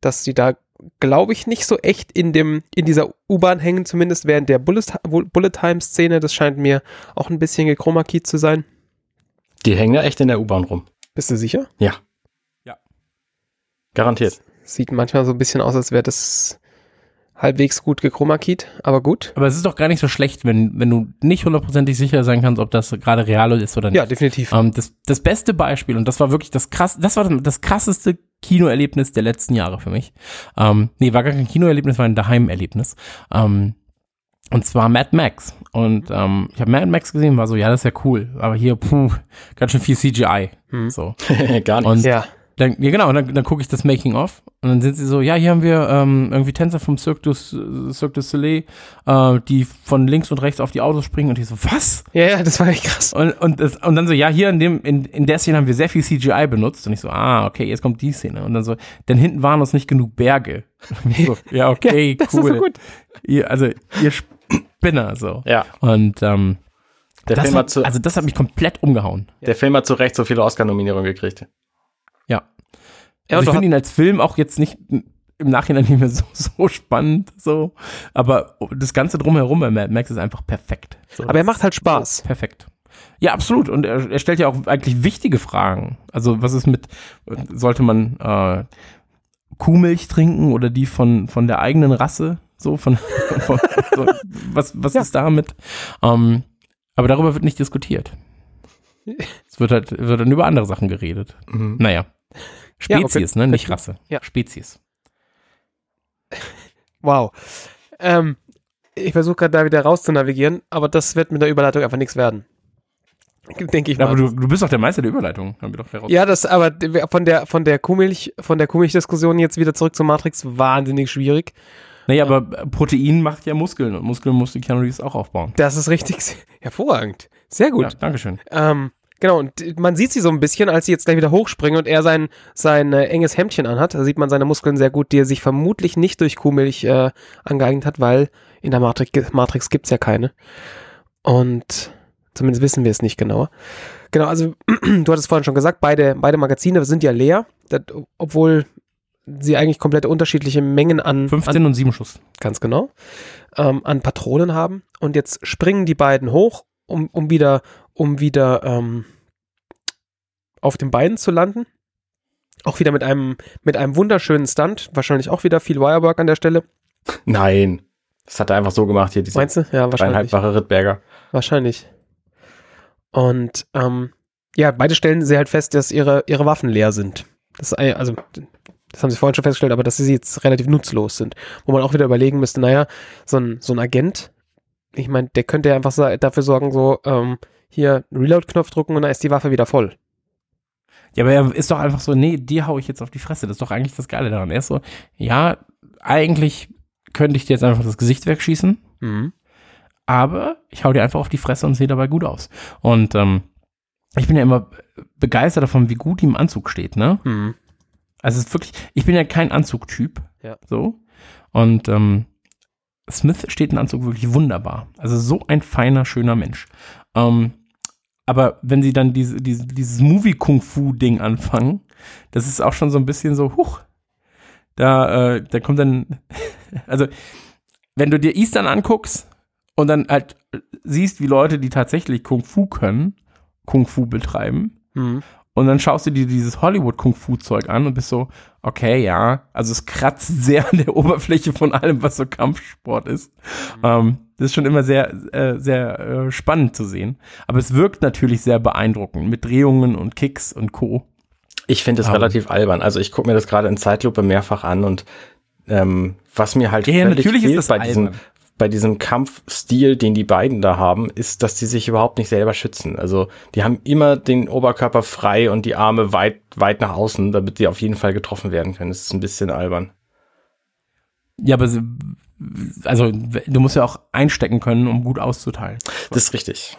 dass sie da, glaube ich, nicht so echt in, dem, in dieser U-Bahn hängen, zumindest während der Bullet, Bullet Time-Szene. Das scheint mir auch ein bisschen gechroma-keyed zu sein. Die hängen ja echt in der U-Bahn rum. Bist du sicher? Garantiert. Sieht manchmal so ein bisschen aus, als wäre das halbwegs gut gechroma-keyed, aber gut. Aber es ist doch gar nicht so schlecht, wenn, wenn du nicht hundertprozentig sicher sein kannst, ob das gerade real ist oder nicht. Ja, definitiv. Ähm, das, das beste Beispiel, und das war wirklich das krass, das war das krasseste Kinoerlebnis der letzten Jahre für mich. Ähm, nee, war gar kein Kinoerlebnis, war ein Daheimerlebnis. Ähm, und zwar Mad Max. Und ähm, ich habe Mad Max gesehen, war so, ja, das ist ja cool. Aber hier, puh, ganz schön viel CGI. Hm. So. *laughs* Gar nicht. Und Ja. Dann, ja genau, und dann, dann gucke ich das Making of und dann sind sie so, ja, hier haben wir ähm, irgendwie Tänzer vom Cirque du, Cirque du Soleil, äh, die von links und rechts auf die Autos springen und ich so, was? ja, ja, das war echt krass. Und, und, das, und dann so, ja, hier in, dem, in, in der Szene haben wir sehr viel CGI benutzt und ich so, ah, okay, jetzt kommt die Szene. Und dann so, denn hinten waren uns nicht genug Berge. *laughs* So, *laughs* ja, okay, Das cool. ist so gut. Ihr, also, ihr Spinner, so. Ja, Und ähm, der das Film, hat, hat zu, also das hat mich komplett umgehauen. der Film hat zu Recht so viele Oscar-Nominierungen gekriegt. Ja. Also ich finde ihn als Film auch jetzt nicht im Nachhinein *laughs* nicht mehr so, so spannend, so. Aber das Ganze drumherum bei Mad Max ist einfach perfekt. So, aber er macht halt Spaß. so Perfekt. Ja, absolut. Und er, er stellt ja auch eigentlich wichtige Fragen. Also, was ist mit, sollte man äh, Kuhmilch trinken oder die von, von der eigenen Rasse? So, von, *laughs* von so, was, was Ja. ist damit? Ähm, aber darüber wird nicht diskutiert. *laughs* Es wird halt, wird dann über andere Sachen geredet. Mhm. Naja. Ja, okay. Spezies, ne? Nicht Rasse. Ja. Spezies. *laughs* Wow. Ähm, ich versuche gerade da wieder raus zu navigieren, aber das wird mit der Überleitung einfach nichts werden. Denke ich mal. Aber du, du bist doch der Meister der Überleitung, haben wir doch heraus. ja, das aber von der von der Kuhmilch von der Kuhmilch-Diskussion jetzt wieder zurück zur Matrix wahnsinnig schwierig. Naja, aber Protein macht ja Muskeln und Muskeln musste Keanu Reeves auch aufbauen. Das ist richtig *laughs* hervorragend. Sehr gut. Ja, Dankeschön. Ähm, genau, und man sieht sie so ein bisschen, als sie jetzt gleich wieder hochspringen und er sein, sein äh, enges Hemdchen anhat. Da sieht man seine Muskeln sehr gut, die er sich vermutlich nicht durch Kuhmilch äh, angeeignet hat, weil in der Matrix, Matrix gibt's ja keine. Und zumindest wissen wir es nicht genauer. Genau, also *clears throat* du hattest vorhin schon gesagt, beide, beide Magazine sind ja leer, das, obwohl sie eigentlich komplett unterschiedliche Mengen an, 15 an und 7 Schuss. ganz genau, ähm, an Patronen haben. Und jetzt springen die beiden hoch, um, um wieder, um wieder ähm, auf den Beinen zu landen. Auch wieder mit einem, mit einem wunderschönen Stunt. Wahrscheinlich auch wieder viel Wirework an der Stelle. Nein. Das hat er einfach so gemacht hier, diese Meinst du? Ja, wahrscheinlich. Rittberger. Wahrscheinlich. Und ähm, ja, beide stellen sie halt fest, dass ihre, ihre Waffen leer sind. Das, also, das haben sie vorhin schon festgestellt, aber dass sie jetzt relativ nutzlos sind. Wo man auch wieder überlegen müsste, naja, so ein, so ein Agent, ich meine, der könnte ja einfach dafür sorgen, so, ähm, hier Reload-Knopf drücken und dann ist die Waffe wieder voll. Ja, aber er ist doch einfach so, nee, die hau ich jetzt auf die Fresse. Das ist doch eigentlich das Geile daran. Er ist so, ja, eigentlich könnte ich dir jetzt einfach das Gesicht wegschießen, Mhm. aber ich hau dir einfach auf die Fresse und sehe dabei gut aus. Und ähm, ich bin ja immer begeistert davon, wie gut die im Anzug steht, ne? Mhm. Also es ist wirklich, ich bin ja kein Anzugtyp. Ja. So. Und ähm, Smith steht in Anzug wirklich wunderbar. Also so ein feiner, schöner Mensch. Ähm, aber wenn sie dann diese, diese, dieses Movie-Kung-Fu-Ding anfangen, das ist auch schon so ein bisschen so, huch, da, äh, da kommt dann, *laughs* also wenn du dir Eastern anguckst und dann halt siehst, wie Leute, die tatsächlich Kung-Fu können, Kung-Fu betreiben, Mhm. Und dann schaust du dir dieses Hollywood-Kung-Fu-Zeug an und bist so, okay, ja, also es kratzt *laughs* sehr an der Oberfläche von allem, was so Kampfsport ist. Ähm, das ist schon immer sehr, äh, sehr äh, spannend zu sehen. Aber es wirkt natürlich sehr beeindruckend mit Drehungen und Kicks und Co. Ich finde es Aber- relativ albern. Also ich gucke mir das gerade in Zeitlupe mehrfach an und ähm, was mir halt Ja, natürlich ist bei albern. Bei diesem Kampfstil, den die beiden da haben, ist, dass die sich überhaupt nicht selber schützen. Also die haben immer den Oberkörper frei und die Arme weit, weit nach außen, damit die auf jeden Fall getroffen werden können. Das ist ein bisschen albern. Ja, aber sie- also du musst ja auch einstecken können, um gut auszuteilen. Das ist richtig.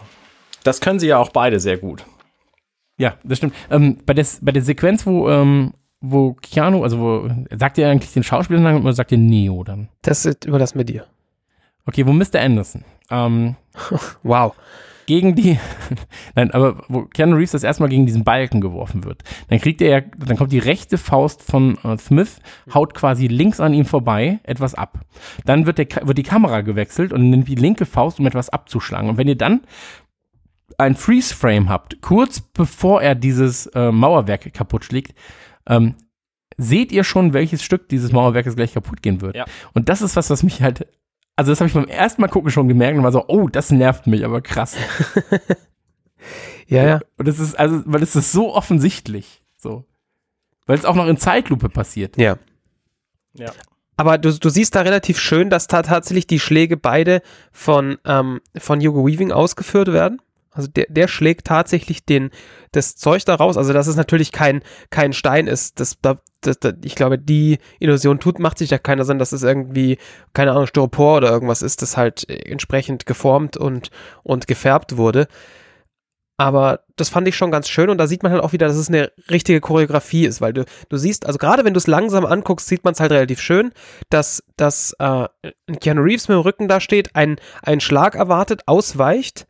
Das können sie ja auch beide sehr gut. Ja, das stimmt. Ähm, bei, des, bei der Sequenz, wo, ähm, wo Keanu, also wo, sagt ihr eigentlich den Schauspieler oder sagt ihr Neo dann? Das ist- überlassen wir dir. Okay, wo Mr. Anderson ähm, *laughs* Wow. gegen die, *laughs* nein, aber wo Keanu Reeves das erstmal gegen diesen Balken geworfen wird, dann kriegt er ja, dann kommt die rechte Faust von äh, Smith, haut quasi links an ihm vorbei etwas ab. Dann wird, der, wird die Kamera gewechselt und nimmt die linke Faust, um etwas abzuschlagen. Und wenn ihr dann ein Freeze-Frame habt, kurz bevor er dieses äh, Mauerwerk kaputt schlägt, ähm, seht ihr schon, welches Stück dieses Mauerwerkes gleich kaputt gehen wird. Ja. Und das ist was, was mich halt, also das habe ich beim ersten Mal gucken schon gemerkt und war so, oh, das nervt mich, aber krass. *laughs* Ja, ja. Und es ist, also, weil es ist so offensichtlich, so. Weil es auch noch in Zeitlupe passiert. Ja. Ja. Aber du, du siehst da relativ schön, dass da tatsächlich die Schläge beide von, ähm, von Hugo Weaving ausgeführt werden. Also der, der schlägt tatsächlich den, das Zeug da raus. Also dass es natürlich kein, kein Stein ist. Das, das, das, ich glaube, die Illusion tut, macht sich ja keiner Sinn, dass es irgendwie, keine Ahnung, Styropor oder irgendwas ist, das halt äh, entsprechend geformt und, und gefärbt wurde. Aber das fand ich schon ganz schön und da sieht man halt auch wieder, dass es eine richtige Choreografie ist, weil du, du siehst, also gerade wenn du es langsam anguckst, sieht man es halt relativ schön, dass, dass äh, Keanu Reeves mit dem Rücken da steht, ein, einen Schlag erwartet, ausweicht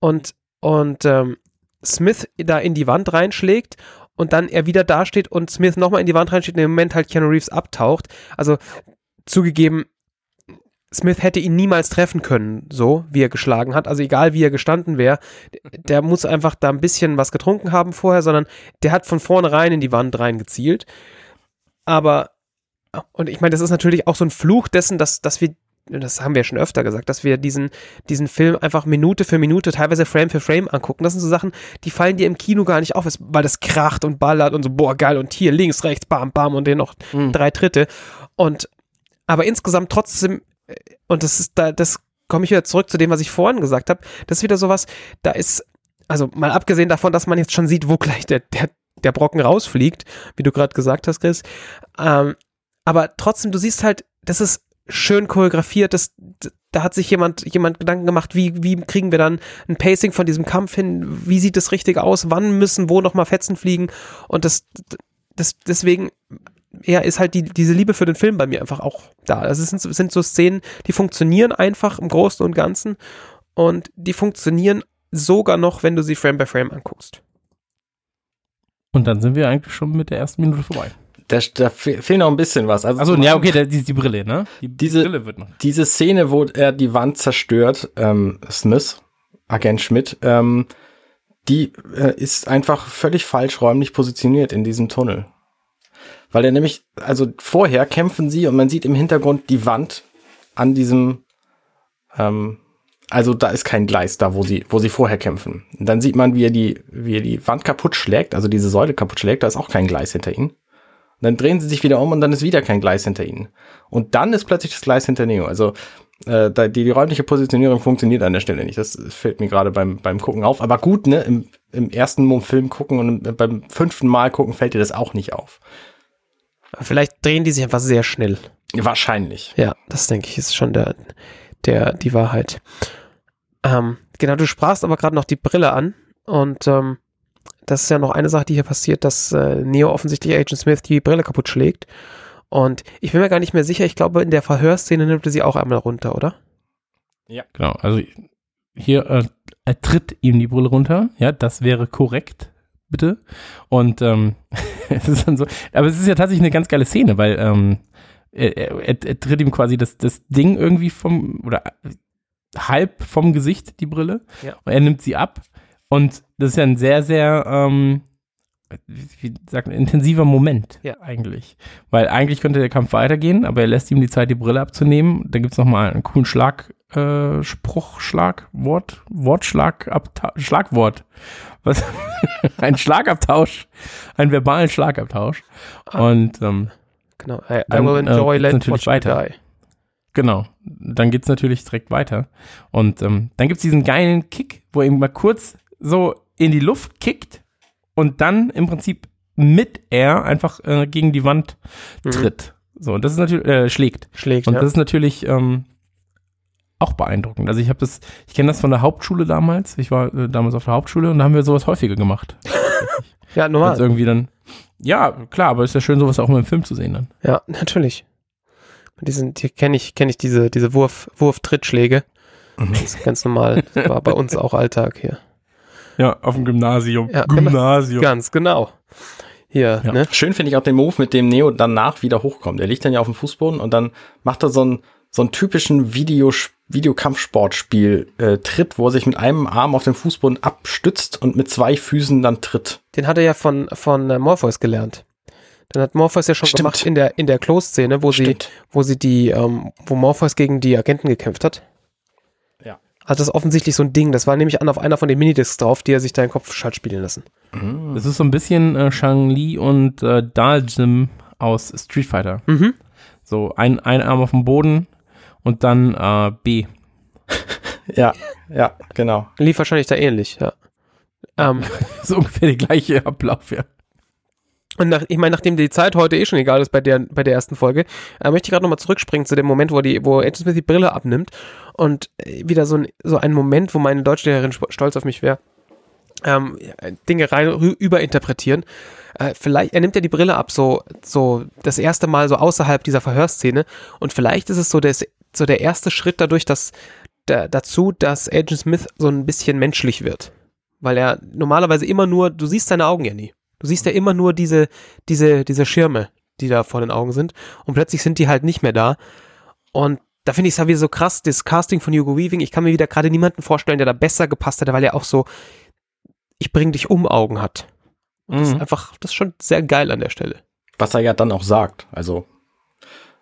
und, und ähm, Smith da in die Wand reinschlägt und dann er wieder dasteht und Smith nochmal in die Wand reinsteht und im Moment halt Keanu Reeves abtaucht. Also zugegeben, Smith hätte ihn niemals treffen können, so wie er geschlagen hat. Also egal wie er gestanden wäre, der muss einfach da ein bisschen was getrunken haben vorher, sondern der hat von vornherein in die Wand reingezielt. Aber, und ich meine, das ist natürlich auch so ein Fluch dessen, dass, dass wir, das haben wir ja schon öfter gesagt, dass wir diesen, diesen Film einfach Minute für Minute, teilweise Frame für Frame angucken. Das sind so Sachen, die fallen dir im Kino gar nicht auf, weil das kracht und ballert und so, boah, geil, und hier links, rechts, bam, bam, und den noch Mhm. drei Dritte. Und, aber insgesamt trotzdem, äh, und das ist da, das komme ich wieder zurück zu dem, was ich vorhin gesagt habe. Das ist wieder sowas, da ist, also mal abgesehen davon, dass man jetzt schon sieht, wo gleich der, der, der Brocken rausfliegt, wie du gerade gesagt hast, Chris. Ähm, aber trotzdem, du siehst halt, das ist schön choreografiert, das, da hat sich jemand, jemand Gedanken gemacht, wie, wie kriegen wir dann ein Pacing von diesem Kampf hin, wie sieht das richtig aus, wann müssen wo nochmal Fetzen fliegen und das, das, deswegen, ja, ist halt die, diese Liebe für den Film bei mir einfach auch da. Es sind, sind so Szenen, die funktionieren einfach im Großen und Ganzen und die funktionieren sogar noch, wenn du sie Frame by Frame anguckst. Und dann sind wir eigentlich schon mit der ersten Minute vorbei. Da, da fe- fehlt noch ein bisschen was. Also Also ja, okay, da, die, die Brille, ne? Die Diese- Brille wird noch. diese Szene, wo er die Wand zerstört, ähm, Smith, Agent Schmidt, ähm, die äh, ist einfach völlig falsch räumlich positioniert in diesem Tunnel. Weil er nämlich, also vorher kämpfen sie und man sieht im Hintergrund die Wand an diesem, ähm, also da ist kein Gleis da, wo sie, wo sie vorher kämpfen. Und dann sieht man, wie er die, wie er die Wand kaputt schlägt, also diese Säule kaputt schlägt, da ist auch kein Gleis hinter ihnen. Und dann drehen sie sich wieder um und dann ist wieder kein Gleis hinter ihnen. Und dann ist plötzlich das Gleis hinter Neo. Also äh, die, die räumliche Positionierung funktioniert an der Stelle nicht. Das fällt mir gerade beim, beim Gucken auf. Aber gut, ne, im, im ersten Film gucken und im- beim fünften Mal gucken fällt dir das auch nicht auf. Vielleicht drehen die sich einfach sehr schnell. Wahrscheinlich. Ja, das denke ich ist schon der, der, die Wahrheit. Ähm, genau, du sprachst aber gerade noch die Brille an und ähm, das ist ja noch eine Sache, die hier passiert, dass äh, Neo offensichtlich Agent Smith die Brille kaputt schlägt. Und ich bin mir gar nicht mehr sicher, ich glaube, in der Verhörszene nimmt er sie auch einmal runter, oder? Genau, also hier äh, er tritt ihm die Brille runter, ja, das wäre korrekt, bitte. Und ähm, *laughs* es ist dann so, aber es ist ja tatsächlich eine ganz geile Szene, weil ähm, er, er, er tritt ihm quasi das, das Ding irgendwie vom, oder halb vom Gesicht, die Brille, Ja. und er nimmt sie ab. Und das ist ja ein sehr, sehr, ähm, wie sagt man, intensiver Moment Ja. eigentlich. Weil eigentlich könnte der Kampf weitergehen, aber er lässt ihm die Zeit, die Brille abzunehmen. Da gibt's noch mal einen coolen Schlag, äh, Spruch, Schlag, Wort, Wortschlag, Abta Schlagwort. Was? *laughs* ein Schlagabtausch, einen verbalen Schlagabtausch. Ah. Und ähm, Genau. I, I Dann, will äh, enjoy geht's let natürlich weiter. die. Genau. Dann geht's natürlich direkt weiter. Und ähm, dann gibt's diesen geilen Kick, wo er ihn mal kurz so in die Luft kickt und dann im Prinzip mit er einfach äh, gegen die Wand Mhm. tritt. So, und das ist natürlich, äh, schlägt. Schlägt, Und ja. das ist natürlich ähm, auch beeindruckend. Also ich habe das, ich kenne das von der Hauptschule damals. Ich war äh, damals auf der Hauptschule und da haben wir sowas häufiger gemacht. *laughs* ja, Wenn's normal. irgendwie dann, ja, klar, aber ist ja schön, sowas auch mal im Film zu sehen dann. Ja, natürlich. Diesen, hier kenne ich, kenne ich diese, diese Wurf, Wurf-Trittschläge. Mhm. Das ist ganz normal. Das war bei uns auch Alltag hier. Ja, auf dem Gymnasium. Ja. Gymnasium. Ganz genau. Hier, Ja. ne? Schön finde ich auch den Move, mit dem Neo danach wieder hochkommt. Er liegt dann ja auf dem Fußboden und dann macht er so einen, so einen typischen Video, Videokampfsportspiel äh, Tritt, wo er sich mit einem Arm auf den Fußboden abstützt und mit zwei Füßen dann tritt. Den hat er ja von, von äh, Morpheus gelernt. Dann hat Morpheus ja schon Stimmt. gemacht in der, in der Close-Szene, wo sie, wo sie die, ähm, wo Morpheus gegen die Agenten gekämpft hat. Also das offensichtlich so ein Ding. Das war nämlich an auf einer von den Minidiscs drauf, die er sich da in den Kopf hat spielen lassen. Das ist so ein bisschen äh, Shang Li und äh, Daljim aus Street Fighter. Mhm. So ein, ein Arm auf dem Boden und dann äh, B. *laughs* Ja, ja, genau. Lief wahrscheinlich da ähnlich, ja. Ähm, *laughs* So ungefähr der gleiche Ablauf, ja. Und nach, ich meine, nachdem die Zeit heute eh schon egal ist bei der, bei der ersten Folge, äh, möchte ich gerade nochmal zurückspringen zu dem Moment, wo die, wo Agent Smith die Brille abnimmt und äh, wieder so ein, so ein Moment, wo meine Deutschlehrerin stolz auf mich wäre, ähm, Dinge rein überinterpretieren. Äh, vielleicht, er nimmt ja die Brille ab, so, so das erste Mal so außerhalb dieser Verhörszene und vielleicht ist es so, des, so der erste Schritt dadurch, dass da, dazu, dass Agent Smith so ein bisschen menschlich wird. Weil er normalerweise immer nur, du siehst seine Augen ja nie. Du siehst ja immer nur diese, diese, diese Schirme, die da vor den Augen sind. Und plötzlich sind die halt nicht mehr da. Und da finde ich es halt wieder so krass, das Casting von Hugo Weaving. Ich kann mir wieder gerade niemanden vorstellen, der da besser gepasst hätte, weil er auch so, ich bring dich um Augen hat. Und das ist Mhm. einfach, das ist schon sehr geil an der Stelle. Was er ja dann auch sagt. Also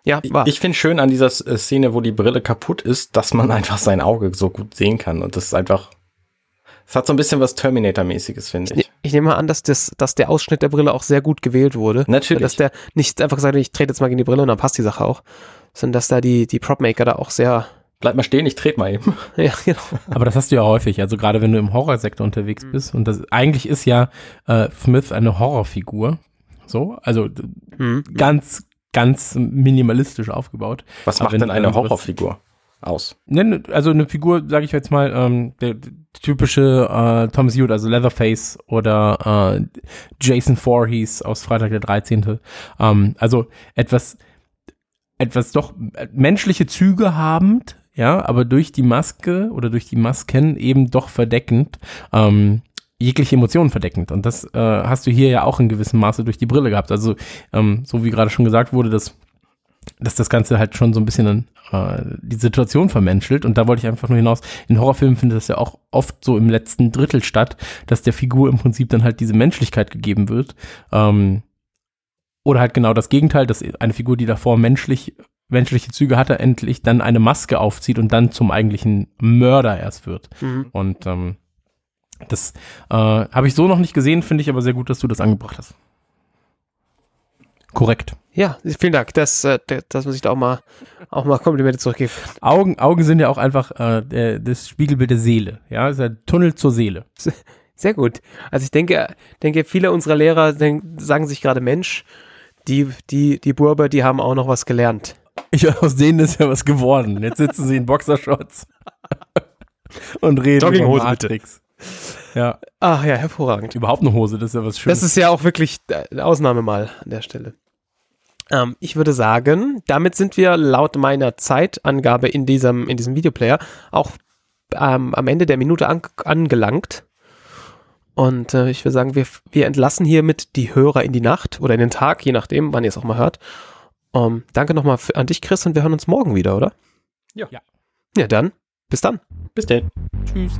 Ja, ich, war. ich finde schön an dieser äh, Szene, wo die Brille kaputt ist, dass man *laughs* einfach sein Auge so gut sehen kann. Und das ist einfach, es hat so ein bisschen was Terminator-mäßiges, finde Ich, ich. nehme mal an, dass, das, dass der Ausschnitt der Brille auch sehr gut gewählt wurde. Natürlich. Dass der nicht einfach gesagt hat, ich trete jetzt mal gegen die Brille und dann passt die Sache auch. Sondern dass da die, die Propmaker da auch sehr, Bleib mal stehen, ich trete mal eben. *laughs* ja, genau. Aber das hast du ja häufig, also gerade wenn du im Horrorsektor unterwegs Mhm. bist. Und das eigentlich ist ja äh, Smith eine Horrorfigur. So, also Mhm. ganz, ganz minimalistisch aufgebaut. Was Aber macht denn eine Horrorfigur aus? Ne, Also eine Figur, sage ich jetzt mal, ähm, der, typische äh, Thomas Hewitt, also Leatherface oder äh, Jason Voorhees aus Freitag der 13. Ähm, also etwas, etwas doch äh, menschliche Züge habend, ja, aber durch die Maske oder durch die Masken eben doch verdeckend, ähm, jegliche Emotionen verdeckend. Und das äh, hast du hier ja auch in gewissem Maße durch die Brille gehabt. Also, ähm, so wie gerade schon gesagt wurde, dass dass das Ganze halt schon so ein bisschen äh, die Situation vermenschelt. Und da wollte ich einfach nur hinaus. In Horrorfilmen findet das ja auch oft so im letzten Drittel statt, dass der Figur im Prinzip dann halt diese Menschlichkeit gegeben wird. Ähm, oder halt genau das Gegenteil, dass eine Figur, die davor menschlich, menschliche Züge hatte, endlich dann eine Maske aufzieht und dann zum eigentlichen Mörder erst wird. Mhm. Und ähm, das äh, habe ich so noch nicht gesehen, finde ich aber sehr gut, dass du das angebracht hast. Korrekt. Ja, vielen Dank. Das, äh, der- das muss ich da auch mal, auch mal Komplimente zurückgeben. Augen, Augen sind ja auch einfach äh, das Spiegelbild der Seele. Ja, ist ein Tunnel zur Seele. Sehr gut. Also ich denke, denke, viele unserer Lehrer denk, sagen sich gerade, Mensch, die, die, die Burber, die haben auch noch was gelernt. Ich, aus denen ist ja was geworden. Jetzt sitzen sie in Boxershorts *laughs* und reden über Matrix. Ja, Ach ja, hervorragend. überhaupt eine Hose, das ist ja was Schönes. Das ist ja auch wirklich eine Ausnahme mal an der Stelle. Ähm, ich würde sagen, damit sind wir laut meiner Zeitangabe in diesem, in diesem Videoplayer auch ähm, am Ende der Minute an, angelangt. Und äh, ich würde sagen, wir, wir entlassen hiermit die Hörer in die Nacht oder in den Tag, je nachdem, wann ihr es auch mal hört. Ähm, danke nochmal an dich, Chris, und wir hören uns morgen wieder, oder? Ja. Ja. Ja, dann. Bis dann. Bis denn. Tschüss.